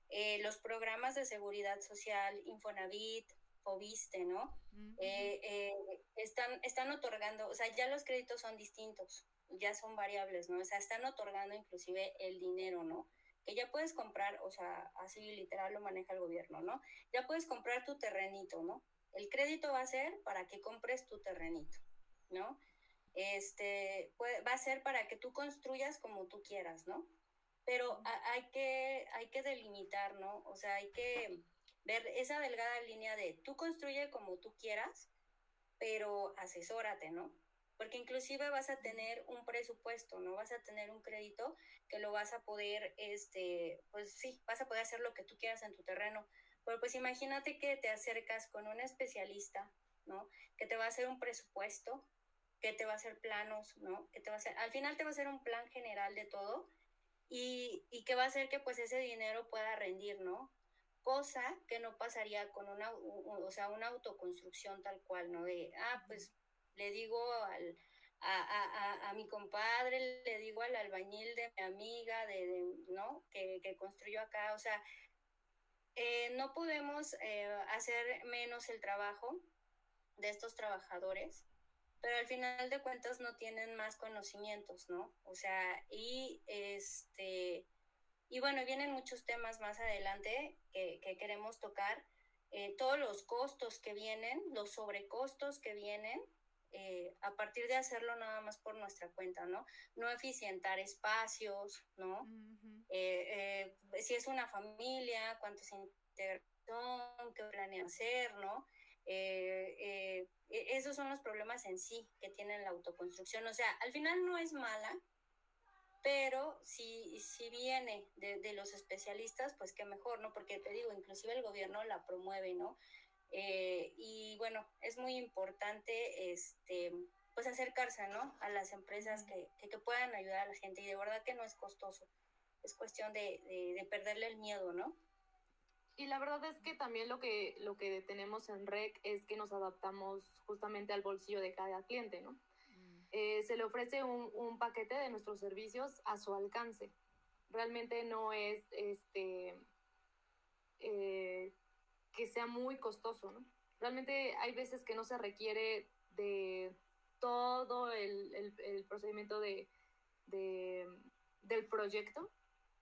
eh, los programas de seguridad social, Infonavit, Fobiste, ¿no? Eh, eh, están, están otorgando, o sea, ya los créditos son distintos, ya son variables, ¿no? O sea, están otorgando inclusive el dinero, ¿no? Que ya puedes comprar, o sea, así literal lo maneja el gobierno, ¿no? Ya puedes comprar tu terrenito, ¿no? El crédito va a ser para que compres tu terrenito, ¿no? Este, va a ser para que tú construyas como tú quieras, ¿no? pero hay que, hay que delimitar, ¿no? O sea, hay que ver esa delgada línea de tú construye como tú quieras, pero asesórate, ¿no? Porque inclusive vas a tener un presupuesto, ¿no? Vas a tener un crédito que lo vas a poder, este, pues sí, vas a poder hacer lo que tú quieras en tu terreno. Pero pues imagínate que te acercas con un especialista, ¿no? Que te va a hacer un presupuesto, que te va a hacer planos, ¿no? Que te va a hacer, al final te va a hacer un plan general de todo y, y que va a hacer que pues ese dinero pueda rendir, ¿no? Cosa que no pasaría con una, o sea, una autoconstrucción tal cual, ¿no? De, ah, pues le digo al, a, a, a, mi compadre, le digo al albañil de mi amiga, de, ¿no? Que, que, construyó acá, o sea, eh, no podemos eh, hacer menos el trabajo de estos trabajadores pero al final de cuentas no tienen más conocimientos, ¿no? O sea, y este, y bueno, vienen muchos temas más adelante que, que queremos tocar, eh, todos los costos que vienen, los sobrecostos que vienen, eh, a partir de hacerlo nada más por nuestra cuenta, ¿no? No eficientar espacios, ¿no? Eh, eh, si es una familia, cuántos integración, qué planean hacer, ¿no? E, esos son los problemas en sí que tiene la autoconstrucción. O sea, al final no es mala, pero si, si viene de, de, los especialistas, pues qué mejor, ¿no? Porque te digo, inclusive el gobierno la promueve, ¿no? Eh, y bueno, es muy importante este, pues acercarse ¿no? a las empresas que, que, puedan ayudar a la gente y de verdad que no es costoso, es cuestión de, de, perderle el miedo, ¿no? Y la verdad es que también lo que, lo que tenemos en REC es que nos adaptamos justamente al bolsillo de cada cliente, ¿no? Mm. Eh, se le ofrece un, un, paquete de nuestros servicios a su alcance. Realmente no es este, eh, que sea muy costoso, ¿no? Realmente hay veces que no se requiere de todo el, el, procedimiento de, de, del proyecto,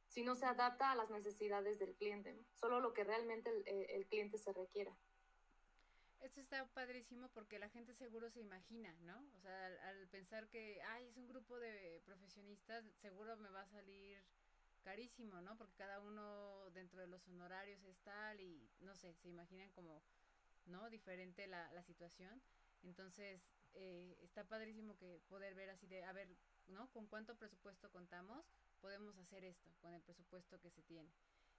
sino se adapta a las necesidades del cliente, ¿no? Solo lo que realmente el, el cliente se requiera. Esto está padrísimo porque la gente seguro se imagina, ¿no? O sea, al, al, pensar que, ay, es un grupo de profesionistas, seguro me va a salir carísimo, ¿no? Porque cada uno dentro de los honorarios es tal y no sé, se imaginan como, ¿no? Diferente la, la situación. Entonces, eh, está padrísimo que poder ver así de, a ver, ¿no? ¿Con cuánto presupuesto contamos? Podemos hacer esto con el presupuesto que se tiene.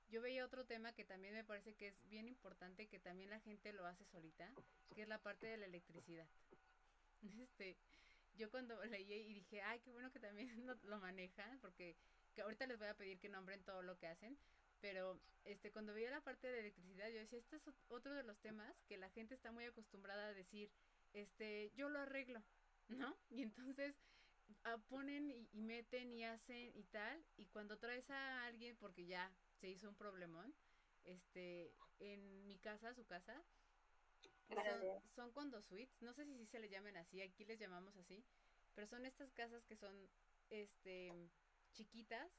Yo veía otro tema que también me parece que es bien importante, que también la gente lo hace solita, que es la parte de la electricidad. Este, yo cuando leí y dije, ay, qué bueno que también lo, lo manejan, porque que ahorita les voy a pedir que nombren todo lo que hacen, pero este cuando veía la parte de electricidad yo decía, este es otro de los temas que la gente está muy acostumbrada a decir, este, yo lo arreglo, ¿no? Y entonces ah, ponen y, meten y hacen y tal, y cuando traes a alguien porque ya se hizo un problemón, este, en mi casa, su casa, son, son condo suites, no sé si se le llamen así, aquí les llamamos así, pero son estas casas que son, este, chiquitas,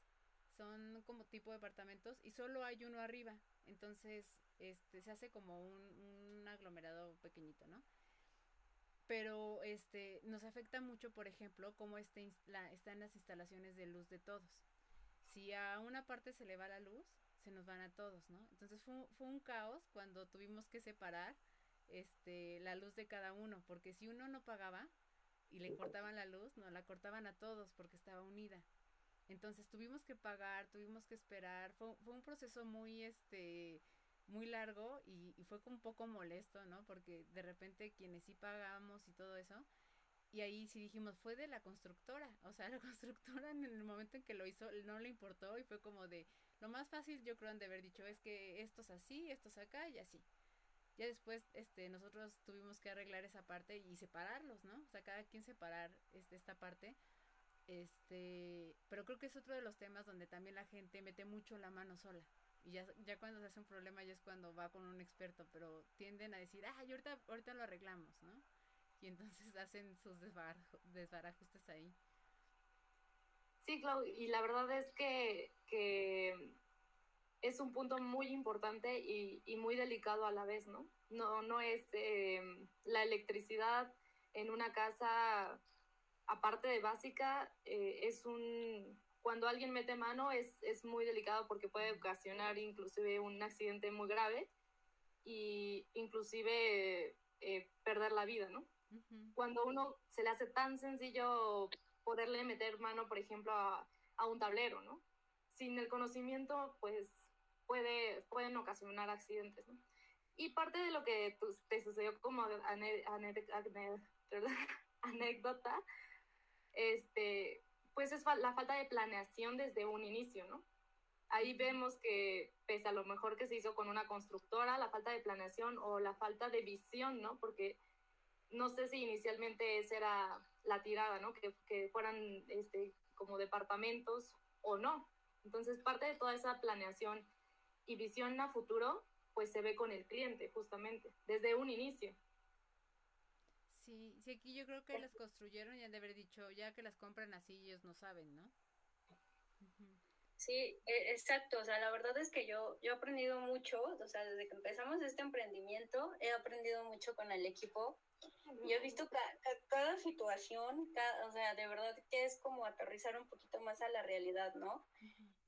son como tipo de departamentos y solo hay uno arriba. Entonces, este, se hace como un, aglomerado pequeñito, ¿no? Pero este, nos afecta mucho, por ejemplo, cómo este, la, están las instalaciones de luz de todos. Si a una parte se le va la luz, se nos van a todos, ¿no? Entonces fue, fue un caos cuando tuvimos que separar este, la luz de cada uno, porque si uno no pagaba y le cortaban la luz, no la cortaban a todos porque estaba unida. Entonces tuvimos que pagar, tuvimos que esperar, fue, fue un proceso muy, este, muy largo y, y, fue un poco molesto, ¿no? Porque de repente quienes sí pagamos y todo eso, y ahí sí dijimos, fue de la constructora, o sea, la constructora en el momento en que lo hizo no le importó y fue como de, lo más fácil yo creo de haber dicho es que esto es así, esto es acá y así. Ya después, este, nosotros tuvimos que arreglar esa parte y separarlos, ¿no? O sea, cada quien separar este, esta parte este, pero creo que es otro de los temas donde también la gente mete mucho la mano sola. Y ya, ya cuando se hace un problema ya es cuando va con un experto, pero tienden a decir, ah, ahorita, ahorita lo arreglamos, ¿no? Y entonces hacen sus desbarajustes ahí. Sí, Clau, y la verdad es que, que es un punto muy importante y, y, muy delicado a la vez, ¿no? No, no es eh, la electricidad en una casa aparte de básica, eh, es un, cuando alguien mete mano es, es, muy delicado porque puede ocasionar inclusive un accidente muy grave y inclusive eh, perder la vida, ¿no? Cuando uno se le hace tan sencillo poderle meter mano, por ejemplo, a, a un tablero, ¿no? Sin el conocimiento, pues puede, pueden ocasionar accidentes, ¿no? Y parte de lo que te sucedió como anécdota este, pues es la falta de planeación desde un inicio, ¿no? Ahí vemos que pese a lo mejor que se hizo con una constructora, la falta de planeación o la falta de visión, ¿no? Porque no sé si inicialmente esa era la tirada, ¿no? Que, que fueran este, como departamentos o no. Entonces, parte de toda esa planeación y visión a futuro, pues se ve con el cliente, justamente, desde un inicio. Sí, sí, aquí yo creo que las construyeron y han de haber dicho, ya que las compran así, ellos no saben, ¿no? Sí, e, exacto. O sea, la verdad es que yo, yo he aprendido mucho, o sea, desde que empezamos este emprendimiento, he aprendido mucho con el equipo. Y he visto cada situación, o sea, de verdad que es como aterrizar un poquito más a la realidad, ¿no?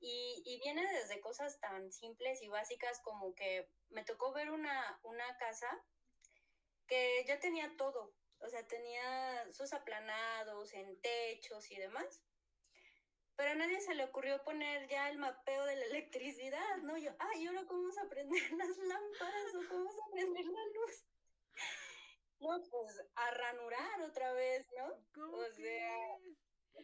y, y, viene desde cosas tan simples y básicas como que me tocó ver una, una casa que ya tenía todo, o sea, tenía sus aplanados en techos y demás pero a nadie se le ocurrió poner ya el mapeo de la electricidad, ¿no? Yo, ay, ¿y ahora cómo vamos a prender las lámparas o cómo vamos a prender la luz? No, pues a ranurar otra vez, ¿no? o sea,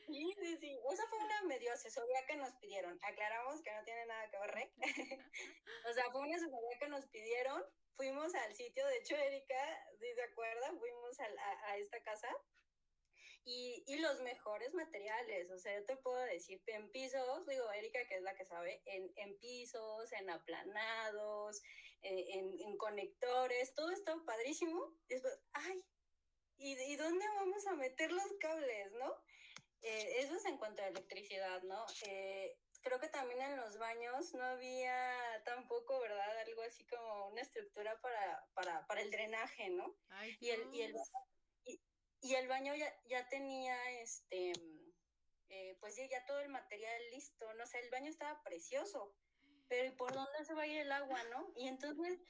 sí, sí, sí. Esa fue una medio asesoría que nos pidieron. Aclaramos que no tiene nada que ver, ¿eh? o sea, fue una asesoría que nos pidieron. Fuimos al sitio, de hecho, Erika, si se acuerdan, fuimos a, a esta casa y, y, los mejores materiales. O sea, yo te puedo decir, en pisos, digo, Erika, que es la que sabe, en, en pisos, en aplanados, eh, en, en, conectores, todo está padrísimo. Después, ay, ¿y, ¿y dónde vamos a meter los cables, no? Eh, eso es en cuanto a electricidad, ¿no? Eh, creo que también en los baños no había tampoco, ¿verdad? Algo así como una estructura para, para, para el drenaje, ¿no? Ay, y, el, y el y el baño ya, ya tenía, este, eh, pues ya todo el material listo, no sé, el baño estaba precioso, pero ¿y por dónde se va a ir el agua, no? Y entonces,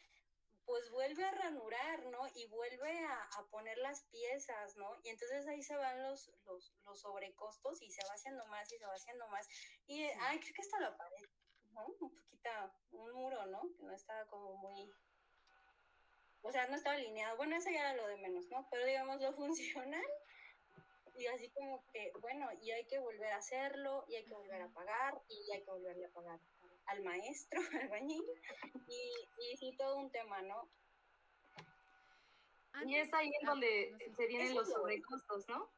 pues vuelve a ranurar, ¿no? Y vuelve a, poner las piezas, ¿no? Y entonces ahí se van los, los, los sobrecostos y se va haciendo más y se va haciendo más. Y, ay, creo que hasta la pared, ¿no? Un poquito, un muro, ¿no? Que no estaba como muy, o sea, no estaba alineado. Bueno, eso ya era lo de menos, ¿no? Pero digamos lo funcional. Y así como que, bueno, y hay que volver a hacerlo, y hay que volver a pagar, y hay que volverle a pagar al maestro, al bañil, y, y sí, todo un tema, ¿no? Y es ahí en donde se vienen los sobrecostos, ¿no?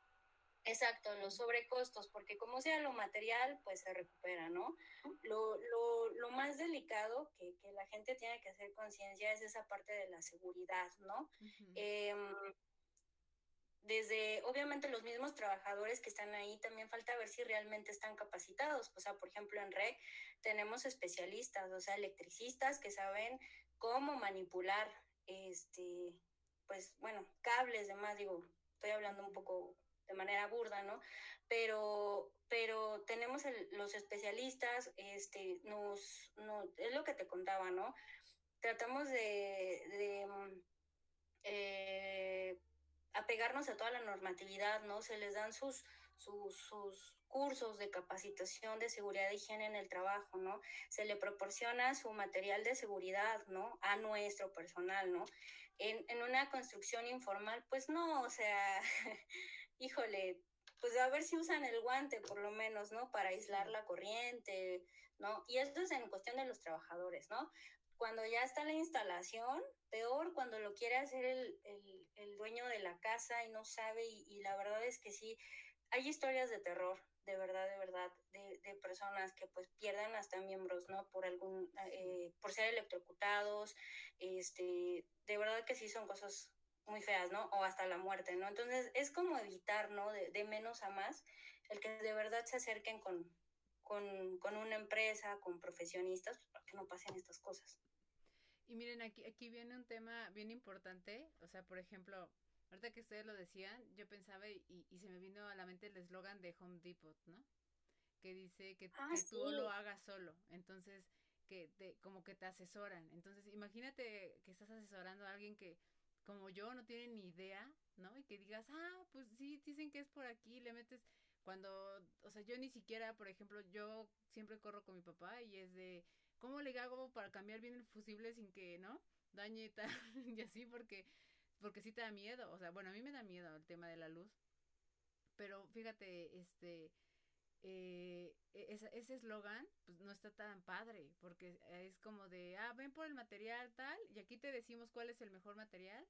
Exacto, los sobrecostos, porque como sea lo material, pues se recupera, ¿no? Lo, lo, lo más delicado que, que, la gente tiene que hacer conciencia es esa parte de la seguridad, ¿no? Desde, obviamente, los mismos trabajadores que están ahí, también falta ver si realmente están capacitados. O sea, por ejemplo, en REC tenemos especialistas, o sea, electricistas que saben cómo manipular, este, pues, bueno, cables, demás, digo, estoy hablando un poco de manera burda, ¿no? Pero, pero tenemos los especialistas, este, nos, no, es lo que te contaba, ¿no? Tratamos de, de eh, apegarnos a toda la normatividad, ¿no? Se les dan sus, sus, sus cursos de capacitación de seguridad e higiene en el trabajo, ¿no? Se le proporciona su material de seguridad, ¿no? A nuestro personal, ¿no? En, en una construcción informal, pues no, o sea, híjole, pues a ver si usan el guante por lo menos, ¿no? Para aislar la corriente, ¿no? Y esto es en cuestión de los trabajadores, ¿no? Cuando ya está la instalación, peor cuando lo quiere hacer el, el, el dueño de la casa y no sabe, y, y, la verdad es que sí, hay historias de terror, de verdad, de verdad, de, de personas que pues pierden hasta miembros, ¿no? Por algún, eh, por ser electrocutados, este, de verdad que sí son cosas muy feas, ¿no? O hasta la muerte, ¿no? Entonces es como evitar, ¿no? De, de menos a más, el que de verdad se acerquen con, con, con una empresa, con profesionistas, pues, para que no pasen estas cosas. Y miren, aquí, aquí viene un tema bien importante, o sea, por ejemplo, ahorita que ustedes lo decían, yo pensaba y, y se me vino a la mente el eslogan de Home Depot, ¿no? Que dice que, ah, que sí. tú lo hagas solo, entonces, que te, como que te asesoran. Entonces, imagínate que estás asesorando a alguien que como yo no tienen ni idea, ¿no? Y que digas, ah, pues sí, dicen que es por aquí, le metes cuando, o sea, yo ni siquiera, por ejemplo, yo siempre corro con mi papá y es de, ¿cómo le hago para cambiar bien el fusible sin que, ¿no? Dañe tal y así porque, porque sí te da miedo, o sea, bueno, a mí me da miedo el tema de la luz, pero fíjate, este, eh, ese eslogan pues no está tan padre porque es como de ah ven por el material tal y aquí te decimos cuál es el mejor material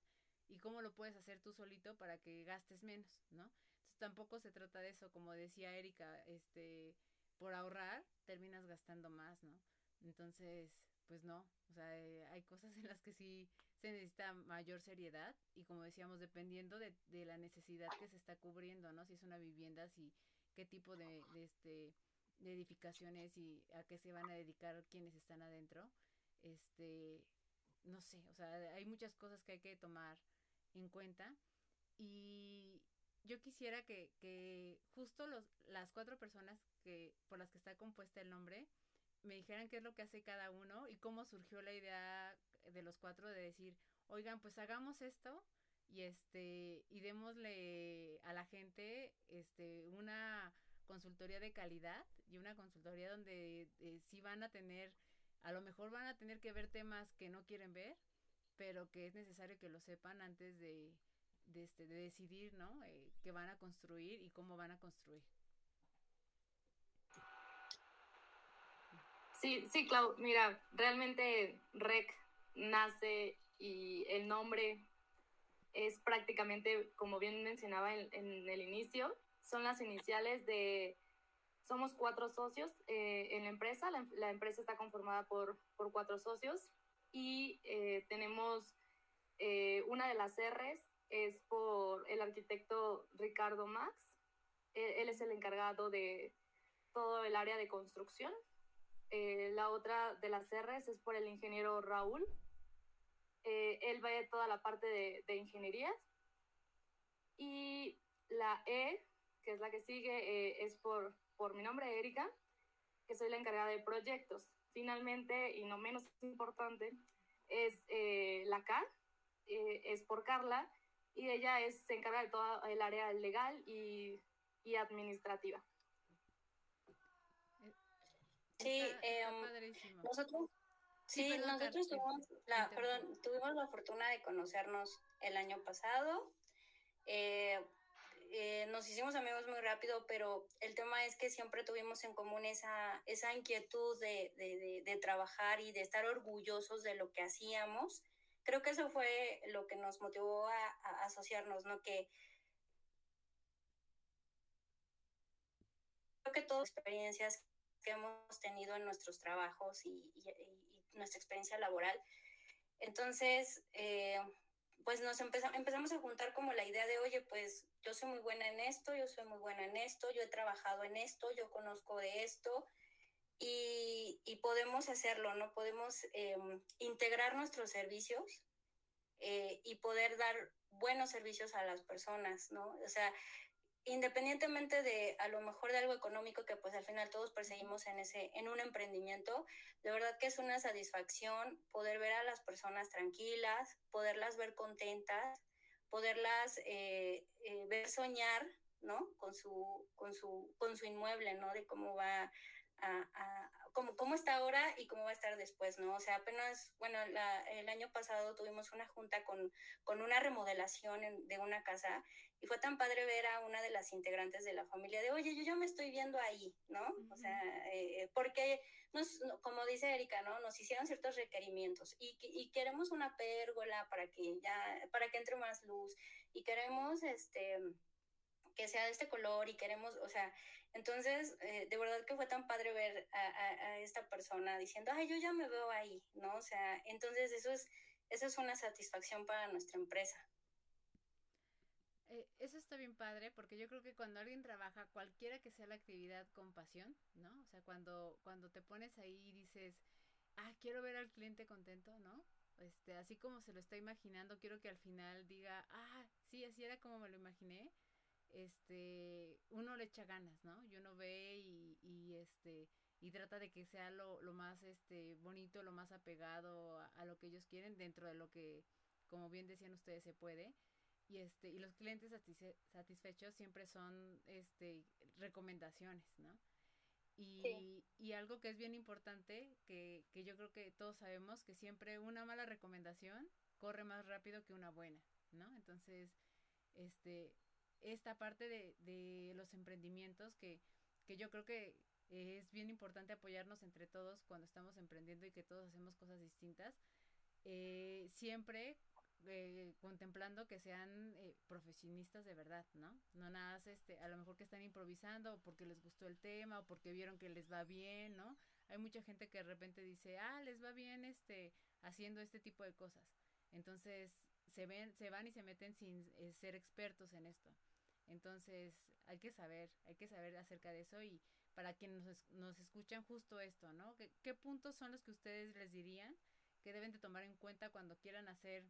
y cómo lo puedes hacer tú solito para que gastes menos no tampoco se trata de eso como decía Erika este por ahorrar terminas gastando más no entonces pues no o sea eh, hay cosas en las que sí se necesita mayor seriedad y como decíamos dependiendo de, de la necesidad que se está cubriendo no si es una vivienda si qué tipo de, de este de edificaciones y a qué se van a dedicar quienes están adentro, este, no sé, o sea, hay muchas cosas que hay que tomar en cuenta. Y yo quisiera que, que justo los, las cuatro personas que, por las que está compuesta el nombre, me dijeran qué es lo que hace cada uno y cómo surgió la idea de los cuatro de decir, oigan, pues hagamos esto y este y démosle a la gente este una consultoría de calidad y una consultoría donde eh, sí van a tener a lo mejor van a tener que ver temas que no quieren ver pero que es necesario que lo sepan antes de, de, este, de decidir no eh, qué van a construir y cómo van a construir sí sí Clau mira realmente rec nace y el nombre es prácticamente, como bien mencionaba en, el inicio, son las iniciales de, somos cuatro socios eh, en la empresa, la, empresa está conformada por, por cuatro socios y eh, tenemos eh, una de las R's, es por el arquitecto Ricardo Max, él, él es el encargado de todo el área de construcción. La otra de las R's es por el ingeniero Raúl, eh, él ve toda la parte de, de, ingeniería. Y la E, que es la que sigue, eh, es por, por mi nombre, Erika, que soy la encargada de proyectos. Finalmente, y no menos importante, es eh, la K, es por Carla, y ella es, se encarga de todo el área legal y, y administrativa. Sí, nosotros Sí, nosotros tuvimos la, perdón, tuvimos la fortuna de conocernos el año pasado. Eh, eh, nos hicimos amigos muy rápido, pero el tema es que siempre tuvimos en común esa, esa inquietud de, de, de, trabajar y de estar orgullosos de lo que hacíamos. Creo que eso fue lo que nos motivó a, a asociarnos, ¿no? Que creo que todas las experiencias que hemos tenido en nuestros trabajos y, nuestra experiencia laboral. Entonces, eh, pues nos empezamos, empezamos a juntar como la idea de, oye, pues yo soy muy buena en esto, yo soy muy buena en esto, yo he trabajado en esto, yo conozco de esto y, podemos hacerlo, ¿no? Podemos em, integrar nuestros servicios eh, y poder dar buenos servicios a las personas, ¿no? O sea, independientemente de a lo mejor de algo económico que pues al final todos perseguimos en ese en un emprendimiento, de verdad que es una satisfacción poder ver a las personas tranquilas, poderlas ver contentas, poderlas eh, eh, ver soñar, ¿no? Con su con su con su inmueble, ¿no? De cómo va a, cómo, cómo, está ahora y cómo va a estar después, ¿no? O sea, apenas, bueno, el año pasado tuvimos una junta con, con una remodelación de una casa y fue tan padre ver a una de las integrantes de la familia de, oye, yo ya me estoy viendo ahí, ¿no? O sea, eh, porque, nos, como dice Erika, ¿no? Nos hicieron ciertos requerimientos y, y queremos una pérgola para que ya, para que entre más luz y queremos, este que sea de este color y queremos, o sea, entonces, eh, de verdad que fue tan padre ver a, a, esta persona diciendo, ay, yo ya me veo ahí, ¿no? O sea, entonces eso es, eso es una satisfacción para nuestra empresa. Eh, eso está bien padre porque yo creo que cuando alguien trabaja, cualquiera que sea la actividad con pasión, ¿no? O sea, cuando, cuando te pones ahí y dices, ah, quiero ver al cliente contento, ¿no? Este, así como se lo está imaginando, quiero que al final diga, ah, sí, así era como me lo imaginé este, uno le echa ganas, ¿no? Y uno ve y, y este, y trata de que sea lo, lo más, este, bonito, lo más apegado a, lo que ellos quieren dentro de lo que, como bien decían ustedes, se puede. Y este, y los clientes satisfechos siempre son, este, recomendaciones, ¿no? Y, y, algo que es bien importante, que, que yo creo que todos sabemos, que siempre una mala recomendación corre más rápido que una buena, ¿no? Entonces, este, esta parte de, de los emprendimientos que, que yo creo que es bien importante apoyarnos entre todos cuando estamos emprendiendo y que todos hacemos cosas distintas. Eh, siempre eh, contemplando que sean eh, profesionistas de verdad, ¿no? No nada más, este, a lo mejor que están improvisando porque les gustó el tema o porque vieron que les va bien, ¿no? Hay mucha gente que de repente dice, ah, les va bien, este, haciendo este tipo de cosas. Entonces, se ven, se van y se meten sin ser expertos en esto. Entonces, hay que saber, hay que saber acerca de eso y para quienes nos, escuchan justo esto, ¿no? ¿Qué, ¿Qué puntos son los que ustedes les dirían que deben de tomar en cuenta cuando quieran hacer,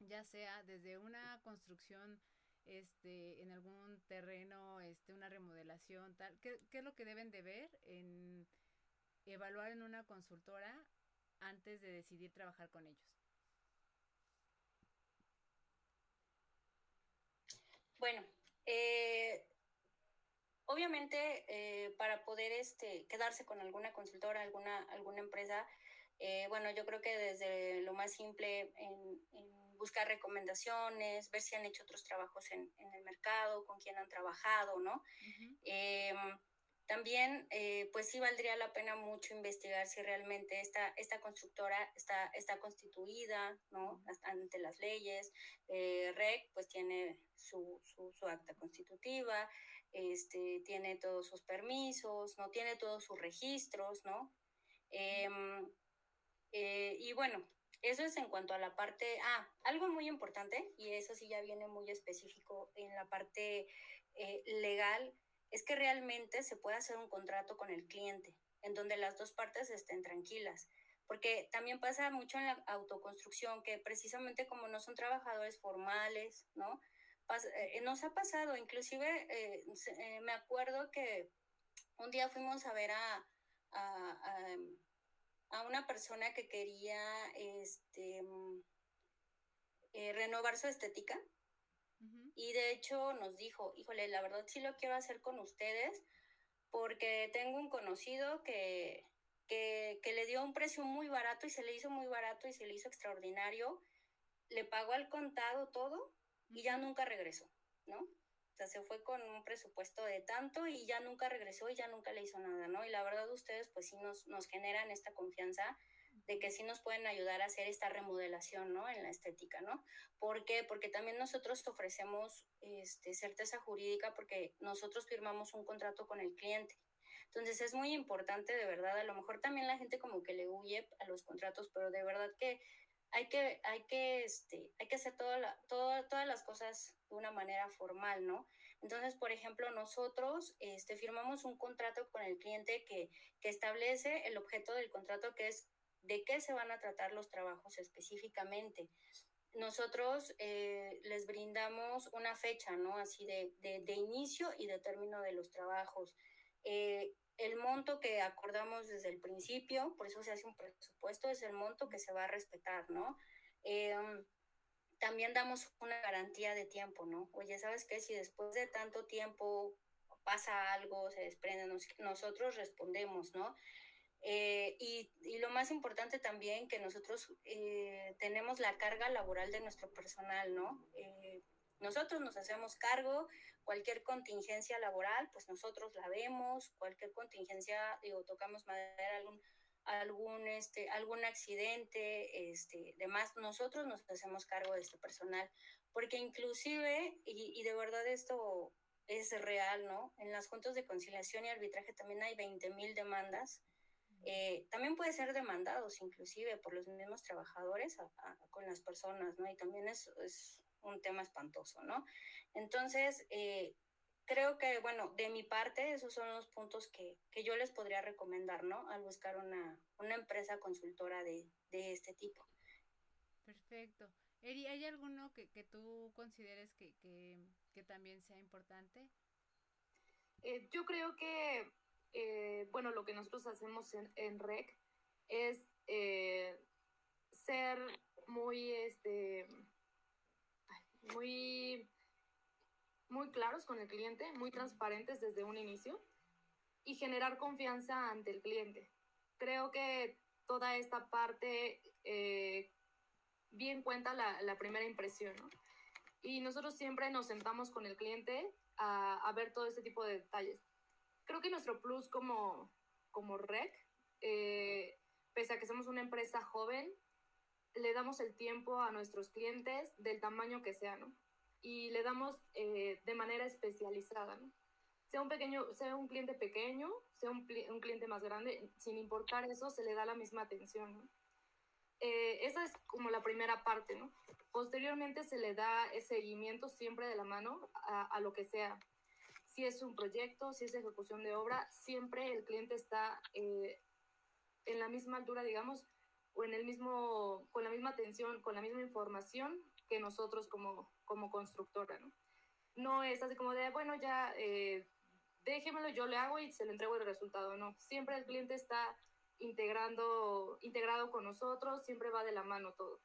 ya sea desde una construcción este, en algún terreno, este, una remodelación, tal, ¿qué, qué es lo que deben de ver en evaluar en una consultora antes de decidir trabajar con ellos? Bueno, eh, obviamente eh, para poder este, quedarse con alguna consultora, alguna, alguna empresa, eh, bueno, yo creo que desde lo más simple en, buscar recomendaciones, ver si han hecho otros trabajos en, el mercado, con quién han trabajado, ¿no? También, eh, pues sí valdría la pena mucho investigar si realmente esta, esta constructora está, está constituida, ¿no? Ante las leyes. Eh, REC, pues tiene su, su, acta constitutiva, este, tiene todos sus permisos, ¿no? Tiene todos sus registros, ¿no? Em, eh, y bueno, eso es en cuanto a la parte, ah, algo muy importante, y eso sí ya viene muy específico en la parte legal, es que realmente se puede hacer un contrato con el cliente, en donde las dos partes estén tranquilas. Porque también pasa mucho en la autoconstrucción que precisamente como no son trabajadores formales, ¿no? Eh, nos ha pasado, inclusive eh, eh, me acuerdo que un día fuimos a ver a, una persona que quería este, mm, renovar su estética y de hecho nos dijo, híjole, la verdad sí lo quiero hacer con ustedes porque tengo un conocido que, que, que le dio un precio muy barato y se le hizo muy barato y se le hizo extraordinario. Le pagó al contado todo y ya nunca regresó, ¿no? Se fue con un presupuesto de tanto y ya nunca regresó y ya nunca le hizo nada, ¿no? Y la verdad ustedes pues sí nos, nos generan esta confianza de que sí nos pueden ayudar a hacer esta remodelación, ¿no? En la estética, ¿no? ¿Por qué? Porque también nosotros ofrecemos este, certeza jurídica porque nosotros firmamos un contrato con el cliente. Entonces es muy importante, de verdad, a lo mejor también la gente como que le huye a los contratos, pero de verdad que hay que, hay que, este, hay que hacer toda todas las cosas de una manera formal, ¿no? Entonces, por ejemplo, nosotros este, firmamos un contrato con el cliente que, que establece el objeto del contrato que es de qué se van a tratar los trabajos específicamente. Nosotros eh, les brindamos una fecha, ¿no? Así de, de, inicio y de término de los trabajos. Eh, el monto que acordamos desde el principio, por eso se hace un presupuesto, es el monto que se va a respetar, ¿no? Em, también damos una garantía de tiempo, ¿no? Oye, ¿sabes qué? Si después de tanto tiempo pasa algo, se desprende, nosotros respondemos, ¿no? Eh, y, lo más importante también que nosotros eh, tenemos la carga laboral de nuestro personal, ¿no? Nosotros nos hacemos cargo, cualquier contingencia laboral, pues nosotros la vemos, cualquier contingencia, digo, tocamos madera, algún, algún, este, algún accidente, este, demás, nosotros nos hacemos cargo de este personal, porque inclusive, y, y de verdad esto es real, ¿no? En las juntas de conciliación y arbitraje también hay 20 mil demandas, eh, también puede ser demandados inclusive por los mismos trabajadores con las personas, ¿no? Y también es, es un tema espantoso, ¿no? Entonces, eh, creo que, bueno, de mi parte, esos son los puntos que, que yo les podría recomendar, ¿no? Al buscar una, una empresa consultora de, de, este tipo. Perfecto. Eri, ¿hay alguno que, que tú consideres que, que, que también sea importante? Eh, yo creo que eh, bueno, lo que nosotros hacemos en, REC es eh, ser muy, este, muy, muy claros con el cliente, muy transparentes desde un inicio y generar confianza ante el cliente. Creo que toda esta parte eh, bien cuenta la, primera impresión, Y nosotros siempre nos sentamos con el cliente a, a ver todo este tipo de detalles creo que nuestro plus como, como REC, eh, pese a que somos una empresa joven, le damos el tiempo a nuestros clientes del tamaño que sea, ¿no? Y le damos eh, de manera especializada, ¿no? Sea un, pequeño, sea un cliente pequeño, sea un, un, cliente más grande, sin importar eso, se le da la misma atención, ¿no? Eh, esa es como la primera parte, ¿no? Posteriormente se le da seguimiento siempre de la mano a, a lo que sea si es un proyecto, si es ejecución de obra, siempre el cliente está eh, en la misma altura, digamos, o en el mismo, con la misma atención, con la misma información que nosotros como, como constructora, ¿no? No es así como de, bueno, ya eh, déjemelo, yo le hago y se le entrego el resultado, no. Siempre el cliente está integrando, integrado con nosotros, siempre va de la mano todo.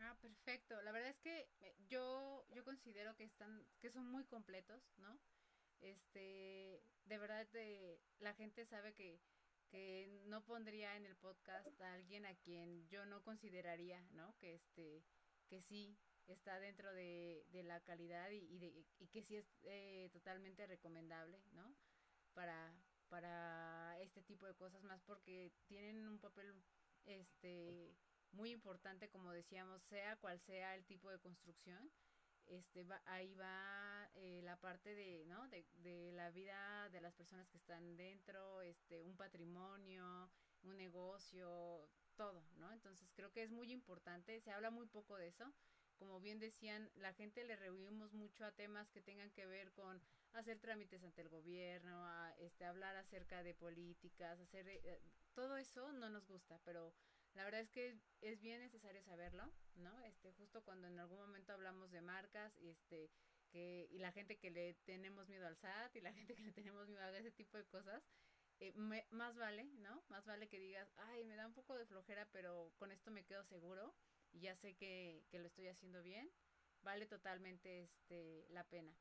Ah, perfecto. La verdad es que eh, yo, yo considero que están, que son muy completos, ¿no? Este, de verdad, de, la gente sabe que, que no pondría en el podcast a alguien a quien yo no consideraría, ¿no? Que este, que sí está dentro de, la calidad y, y, de, y que sí es eh, totalmente recomendable, ¿no? Para, para este tipo de cosas más porque tienen un papel, este, muy importante, como decíamos, sea cual sea el tipo de construcción, este va, ahí va eh, la parte de, ¿no? De, de, la vida de las personas que están dentro, este, un patrimonio, un negocio, todo, ¿no? Entonces creo que es muy importante, se habla muy poco de eso. Como bien decían, la gente le reunimos mucho a temas que tengan que ver con hacer trámites ante el gobierno, a este hablar acerca de políticas, hacer eh, todo eso no nos gusta, pero la verdad es que es bien necesario saberlo, ¿no? Este, justo cuando en algún momento hablamos de marcas y este que y la gente que le tenemos miedo al SAT y la gente que le tenemos miedo a ese tipo de cosas, eh, más vale, ¿no? Más vale que digas, ay, me da un poco de flojera, pero con esto me quedo seguro y ya sé que, que lo estoy haciendo bien, vale totalmente este la pena.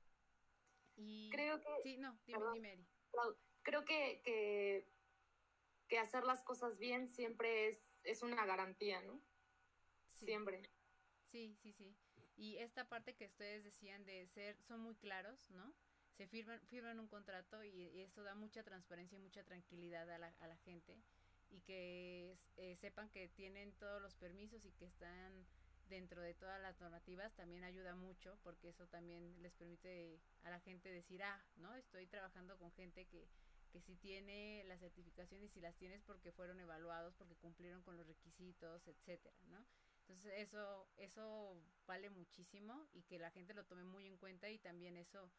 Y creo que sí, no, dime, dime, Creo que, que que hacer las cosas bien siempre es es una garantía, ¿no? Siempre. Sí, sí, sí. Y esta parte que ustedes decían de ser, son muy claros, ¿no? Se firman, firman un contrato y, eso da mucha transparencia y mucha tranquilidad a la, a la gente y que eh, sepan que tienen todos los permisos y que están dentro de todas las normativas también ayuda mucho porque eso también les permite a la gente decir, ah, ¿no? Estoy trabajando con gente que, que si tiene las certificaciones y si las tienes porque fueron evaluados, porque cumplieron con los requisitos, etcétera, ¿no? Entonces eso, eso vale muchísimo y que la gente lo tome muy en cuenta y también eso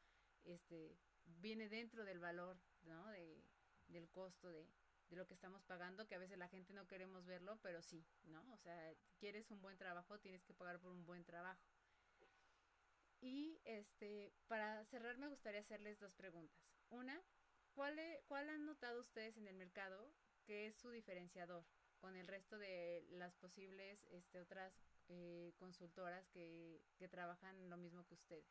este, viene dentro del valor, ¿no? De, del costo de, de lo que estamos pagando, que a veces la gente no queremos verlo, pero sí, ¿no? O sea, quieres un buen trabajo, tienes que pagar por un buen trabajo. Y este, para cerrar me gustaría hacerles dos preguntas. Una, ¿cuál, han notado ustedes en el mercado que es su diferenciador con el resto de las posibles este, otras eh, consultoras que, que trabajan lo mismo que ustedes?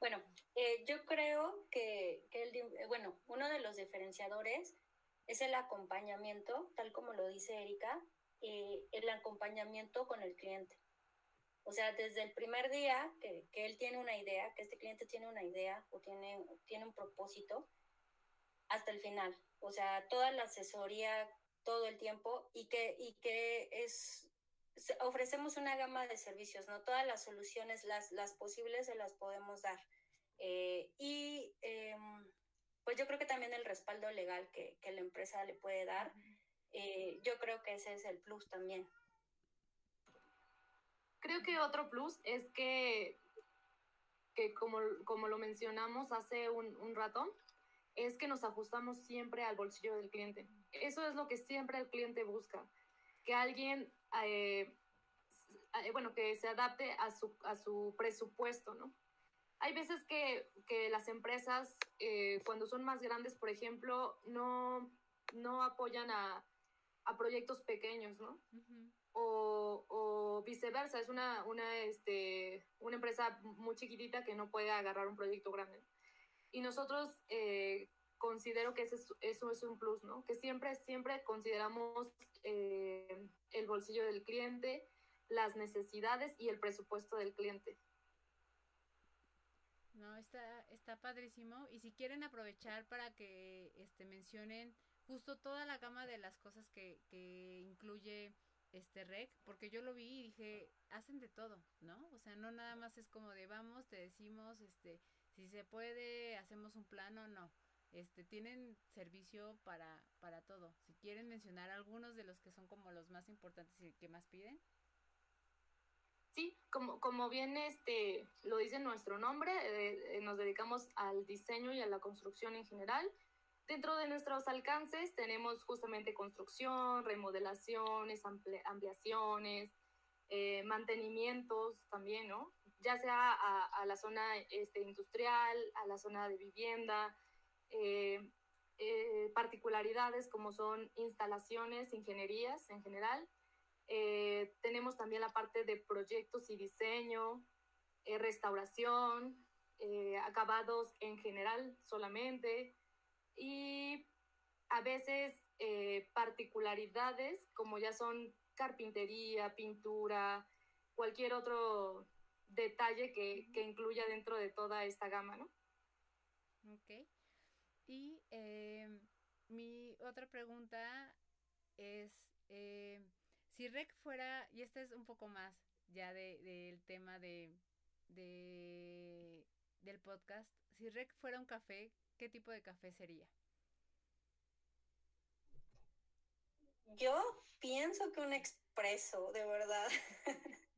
Bueno, eh, yo creo que, que el, eh, bueno, uno de los diferenciadores es el acompañamiento, tal como lo dice Erika, el acompañamiento con el cliente. O sea, desde el primer día que, que, él tiene una idea, que este cliente tiene una idea o tiene, tiene un propósito, hasta el final. O sea, toda la asesoría todo el tiempo y que, y que es, ofrecemos una gama de servicios, ¿no? Todas las soluciones, las, las posibles, se las podemos dar. Eh, y eh, pues yo creo que también el respaldo legal que, que la empresa le puede dar, eh, yo creo que ese es el plus también. Creo que otro plus es que, que como, como lo mencionamos hace un, un rato, es que nos ajustamos siempre al bolsillo del cliente. Eso es lo que siempre el cliente busca, que alguien, eh, eh, bueno, que se adapte a su, a su presupuesto, ¿no? Hay veces que, que las empresas, eh, cuando son más grandes, por ejemplo, no, no apoyan a, a proyectos pequeños, ¿no? o, o, viceversa, es una, una, este, una empresa muy chiquitita que no puede agarrar un proyecto grande. Y nosotros eh, considero que eso es un plus, ¿no? Que siempre, siempre consideramos eh, el bolsillo del cliente, las necesidades y el presupuesto del cliente. No, está, está padrísimo. Y si quieren aprovechar para que este, mencionen justo toda la gama de las cosas que, que incluye este rec, porque yo lo vi y dije, hacen de todo, ¿no? O sea, no nada más es como de vamos, te decimos, este, si se puede, hacemos un plano, no. Este, tienen servicio para, para todo. Si quieren mencionar algunos de los que son como los más importantes y que más piden. Sí, como, como bien este, lo dice nuestro nombre, eh, eh, nos dedicamos al diseño y a la construcción en general. Dentro de nuestros alcances tenemos justamente construcción, remodelaciones, ampliaciones, eh, mantenimientos también, ¿no? Ya sea a, la zona este, industrial, a la zona de vivienda, particularidades como son instalaciones, ingenierías en general, eh, tenemos también la parte de proyectos y diseño, eh, restauración, eh, acabados en general solamente. Y a veces particularidades como ya son carpintería, pintura, cualquier otro detalle que, que, incluya dentro de toda esta gama, ¿no? Ok. Y mi otra pregunta es, si Rec fuera, y este es un poco más ya del de, tema de, de, del podcast, si Rec fuera un café, ¿qué tipo de café sería? Yo pienso que un expreso, de verdad.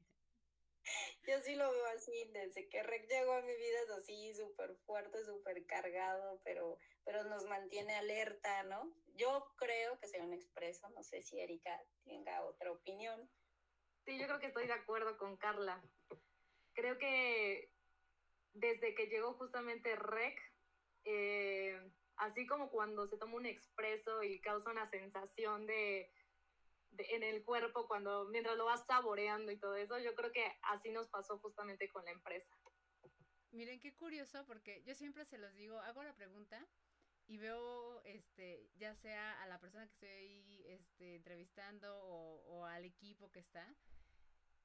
Yo sí lo veo así, desde que Rec llegó a mi vida es así, súper fuerte, súper cargado, pero, pero nos mantiene alerta, ¿no? Yo creo que sea un expreso, no sé si Erika tenga otra opinión. Sí, yo creo que estoy de acuerdo con Carla. Creo que desde que llegó justamente Rec, eh, así como cuando se toma un expreso y causa una sensación de en el cuerpo cuando mientras lo vas saboreando y todo eso. Yo creo que así nos pasó justamente con la empresa. Miren qué curioso porque yo siempre se los digo, hago la pregunta y veo este ya sea a la persona que estoy este entrevistando o, o al equipo que está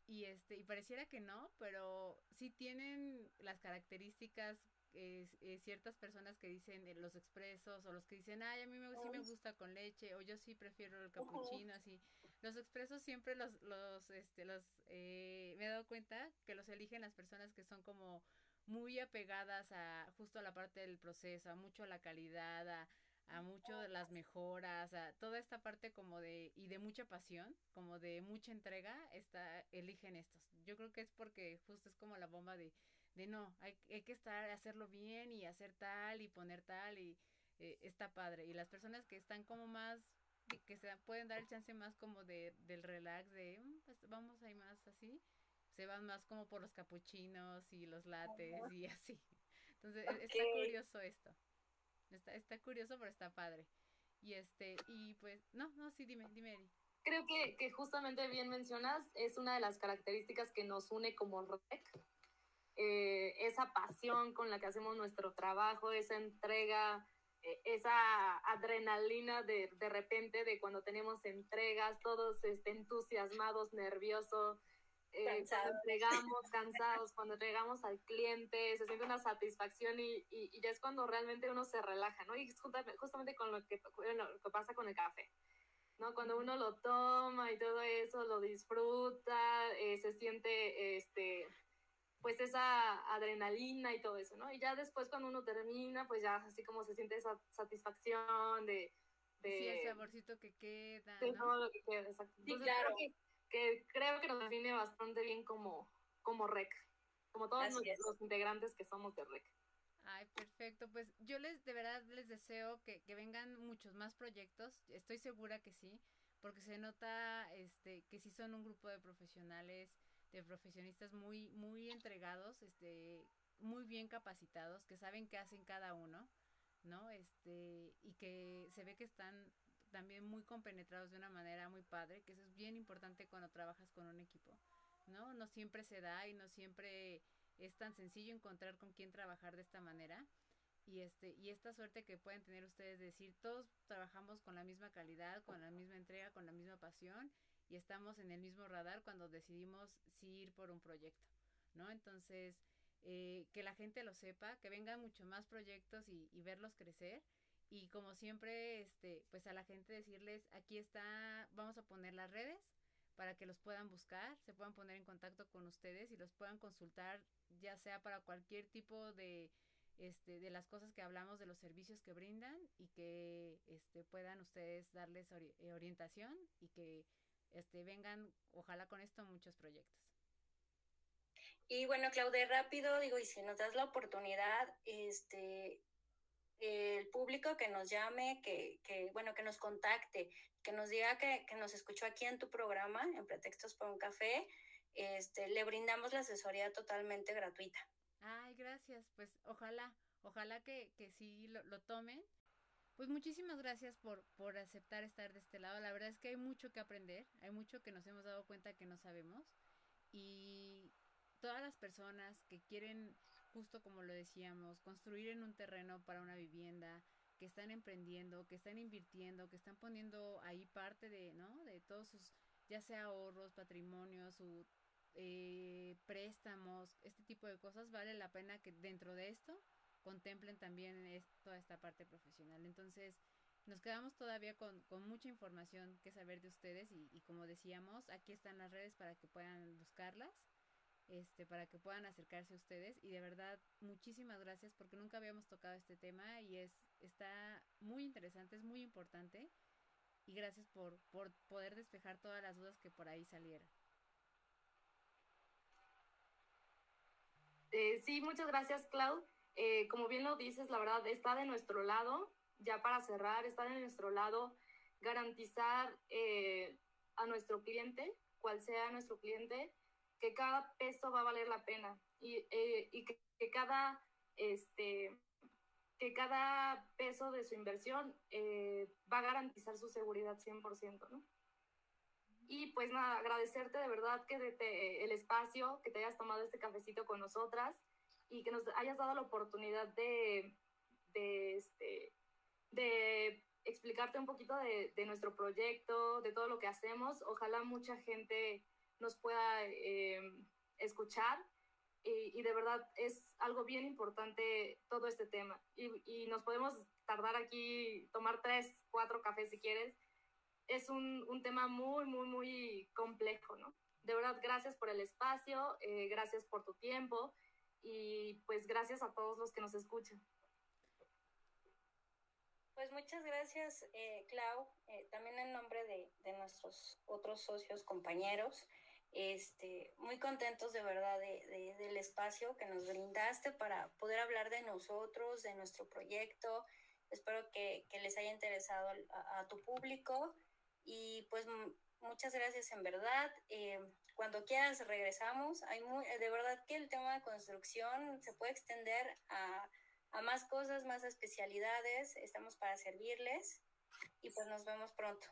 y este y pareciera que no, pero sí tienen las características eh, ciertas personas que dicen eh, los expresos o los que dicen, ay, a mí me, sí me gusta con leche o yo sí prefiero el capuchino, así. Los expresos siempre los, los, este, los, eh, me he dado cuenta que los eligen las personas que son como muy apegadas a justo a la parte del proceso, a mucho a la calidad, a, a mucho de las mejoras, a toda esta parte como de, y de mucha pasión, como de mucha entrega, está, eligen estos. Yo creo que es porque justo es como la bomba de, de no, hay, hay que estar, hacerlo bien y hacer tal y poner tal y eh, está padre. Y las personas que están como más, que, se pueden dar el chance más como de, del relax, de mm, pues vamos ahí más así, se van más como por los capuchinos y los lates y así. Entonces e, está curioso esto. Está, está curioso, pero está padre. Y este, y pues, no, no, sí, dime, dime, Eri. Creo que, que justamente bien mencionas, es una de las características que nos une como REC, eh, esa pasión con la que hacemos nuestro trabajo, esa entrega, eh, esa adrenalina de, de repente de cuando tenemos entregas, todos este, entusiasmados, nerviosos, eh, cuando entregamos cansados, cuando entregamos al cliente, se siente una satisfacción y, y, ya es cuando realmente uno se relaja, ¿no? Y es justamente con lo que, lo que pasa con el café. ¿no? Cuando uno lo toma y todo eso, lo disfruta, se siente este, pues esa adrenalina y todo eso, ¿no? Y ya después cuando uno termina, pues ya así como se siente esa satisfacción de... de sí, el saborcito que queda. De todo lo que queda, exacto. Sí, claro. Creo que, creo que nos define bastante bien como, como REC, como todos los, integrantes que somos de REC. Ay, perfecto. Pues yo les, de verdad, les deseo que, que vengan muchos más proyectos. Estoy segura que sí, porque se nota este, que sí son un grupo de profesionales de profesionistas muy, muy entregados, este, muy bien capacitados, que saben qué hacen cada uno, ¿no? Este, y que se ve que están también muy compenetrados de una manera muy padre, que eso es bien importante cuando trabajas con un equipo, ¿no? No siempre se da y no siempre es tan sencillo encontrar con quién trabajar de esta manera. Y este, y esta suerte que pueden tener ustedes de decir, todos trabajamos con la misma calidad, con la misma entrega, con la misma pasión, y estamos en el mismo radar cuando decidimos si ir por un proyecto, ¿no? Entonces, eh, que la gente lo sepa, que vengan mucho más proyectos y, verlos crecer. Y como siempre, este, pues a la gente decirles, aquí está, vamos a poner las redes para que los puedan buscar, se puedan poner en contacto con ustedes y los puedan consultar, ya sea para cualquier tipo de, este, de las cosas que hablamos, de los servicios que brindan y que este, puedan ustedes darles eh, orientación y que este, vengan, ojalá con esto, muchos proyectos. Y bueno, Claudia, rápido, digo, y si nos das la oportunidad, este, el público que nos llame, que, que, bueno, que nos contacte, que nos diga que, que, nos escuchó aquí en tu programa, en Pretextos por un Café, este, le brindamos la asesoría totalmente gratuita. Ay, gracias. Pues ojalá, ojalá que, que sí lo, lo tomen. Pues muchísimas gracias por, por aceptar estar de este lado. La verdad es que hay mucho que aprender, hay mucho que nos hemos dado cuenta que no sabemos. Y todas las personas que quieren, justo como lo decíamos, construir en un terreno para una vivienda, que están emprendiendo, que están invirtiendo, que están poniendo ahí parte de, ¿no? De todos sus, ya sea ahorros, patrimonios, su eh, préstamos, este tipo de cosas, vale la pena que dentro de esto contemplen también toda esta parte profesional. Entonces, nos quedamos todavía con, con mucha información que saber de ustedes y, como decíamos, aquí están las redes para que puedan buscarlas, este, para que puedan acercarse a ustedes y de verdad muchísimas gracias porque nunca habíamos tocado este tema y es está muy interesante, es muy importante y gracias por, por poder despejar todas las dudas que por ahí salieron. Eh, sí, muchas gracias, Clau. Eh, como bien lo dices, la verdad está de nuestro lado, ya para cerrar, está de nuestro lado garantizar eh, a nuestro cliente, cual sea nuestro cliente, que cada peso va a valer la pena y, eh, que, cada, este, que cada peso de su inversión va a garantizar su seguridad 100%, ¿no? Y pues nada, agradecerte de verdad que el espacio, que te hayas tomado este cafecito con nosotras y que nos hayas dado la oportunidad de, de, este, de explicarte un poquito de, de, nuestro proyecto, de todo lo que hacemos. Ojalá mucha gente nos pueda eh, escuchar y, y, de verdad es algo bien importante todo este tema. Y, y, nos podemos tardar aquí, tomar tres, cuatro cafés si quieres. Es un, un tema muy, muy, muy complejo, ¿no? De verdad, gracias por el espacio, eh, gracias por tu tiempo y pues gracias a todos los que nos escuchan. Pues muchas gracias, eh, Clau, eh, también en nombre de, de, nuestros otros socios, compañeros, este, muy contentos de verdad de, de, del espacio que nos brindaste para poder hablar de nosotros, de nuestro proyecto. Espero que, que les haya interesado a, a, tu público y pues muchas gracias en verdad. Eh, cuando quieras regresamos. Hay muy, de verdad que el tema de construcción se puede extender a, a más cosas, más especialidades. Estamos para servirles y pues nos vemos pronto.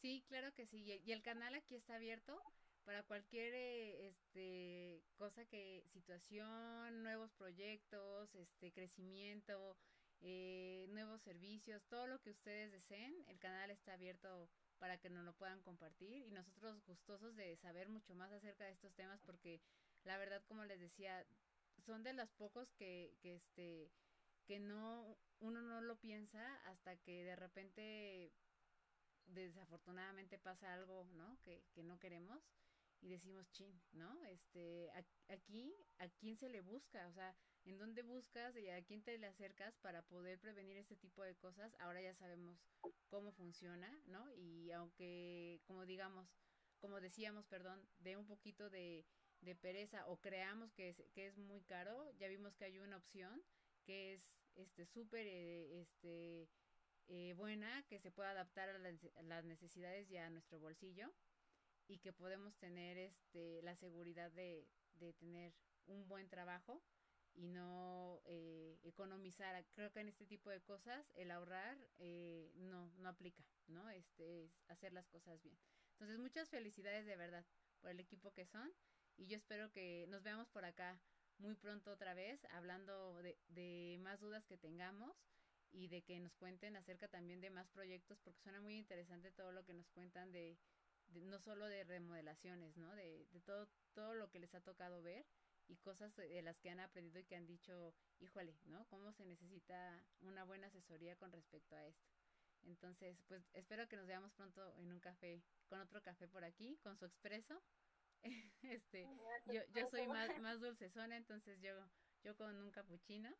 Sí, claro que sí. Y el canal aquí está abierto para cualquier eh, este cosa que situación, nuevos proyectos, este crecimiento, eh, nuevos servicios, todo lo que ustedes deseen, el canal está abierto para que nos lo puedan compartir y nosotros gustosos de saber mucho más acerca de estos temas porque la verdad como les decía son de los pocos que, que este que no uno no lo piensa hasta que de repente desafortunadamente pasa algo no que, que no queremos y decimos chin no este aquí a quién se le busca o sea en dónde buscas y a quién te le acercas para poder prevenir este tipo de cosas. Ahora ya sabemos cómo funciona, ¿no? Y aunque, como digamos, como decíamos, perdón, de un poquito de, de pereza o creamos que es, que es muy caro, ya vimos que hay una opción que es este súper eh, este eh, buena, que se puede adaptar a a las necesidades y a nuestro bolsillo y que podemos tener este la seguridad de, de tener un buen trabajo y no eh, economizar. Creo que en este tipo de cosas el ahorrar eh, no, no aplica, ¿no? Este es hacer las cosas bien. Entonces, muchas felicidades de verdad por el equipo que son y yo espero que nos veamos por acá muy pronto otra vez hablando de, de más dudas que tengamos y de que nos cuenten acerca también de más proyectos porque suena muy interesante todo lo que nos cuentan de, de no solo de remodelaciones, ¿no? De, de todo, todo lo que les ha tocado ver y cosas de las que han aprendido y que han dicho, híjole, ¿no? ¿Cómo se necesita una buena asesoría con respecto a esto? Entonces, pues espero que nos veamos pronto en un café, con otro café por aquí, con su expreso. este, yo, yo soy más, más dulcezona, entonces yo, yo con un capuchino.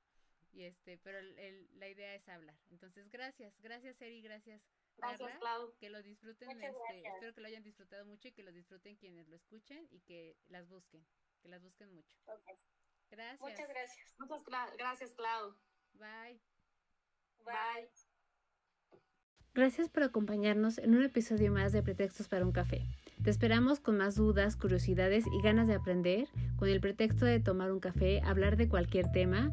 Y este, pero el, el, la idea es hablar. Entonces, gracias, gracias Eri, gracias. Gracias, Clau. Que lo disfruten, este, espero que lo hayan disfrutado mucho y que lo disfruten quienes lo escuchen y que las busquen que las busquen mucho. Gracias. Muchas gracias. Muchas gracias, Clau. Bye. Bye. Gracias por acompañarnos en un episodio más de Pretextos para un café. Te esperamos con más dudas, curiosidades y ganas de aprender, con el pretexto de tomar un café, hablar de cualquier tema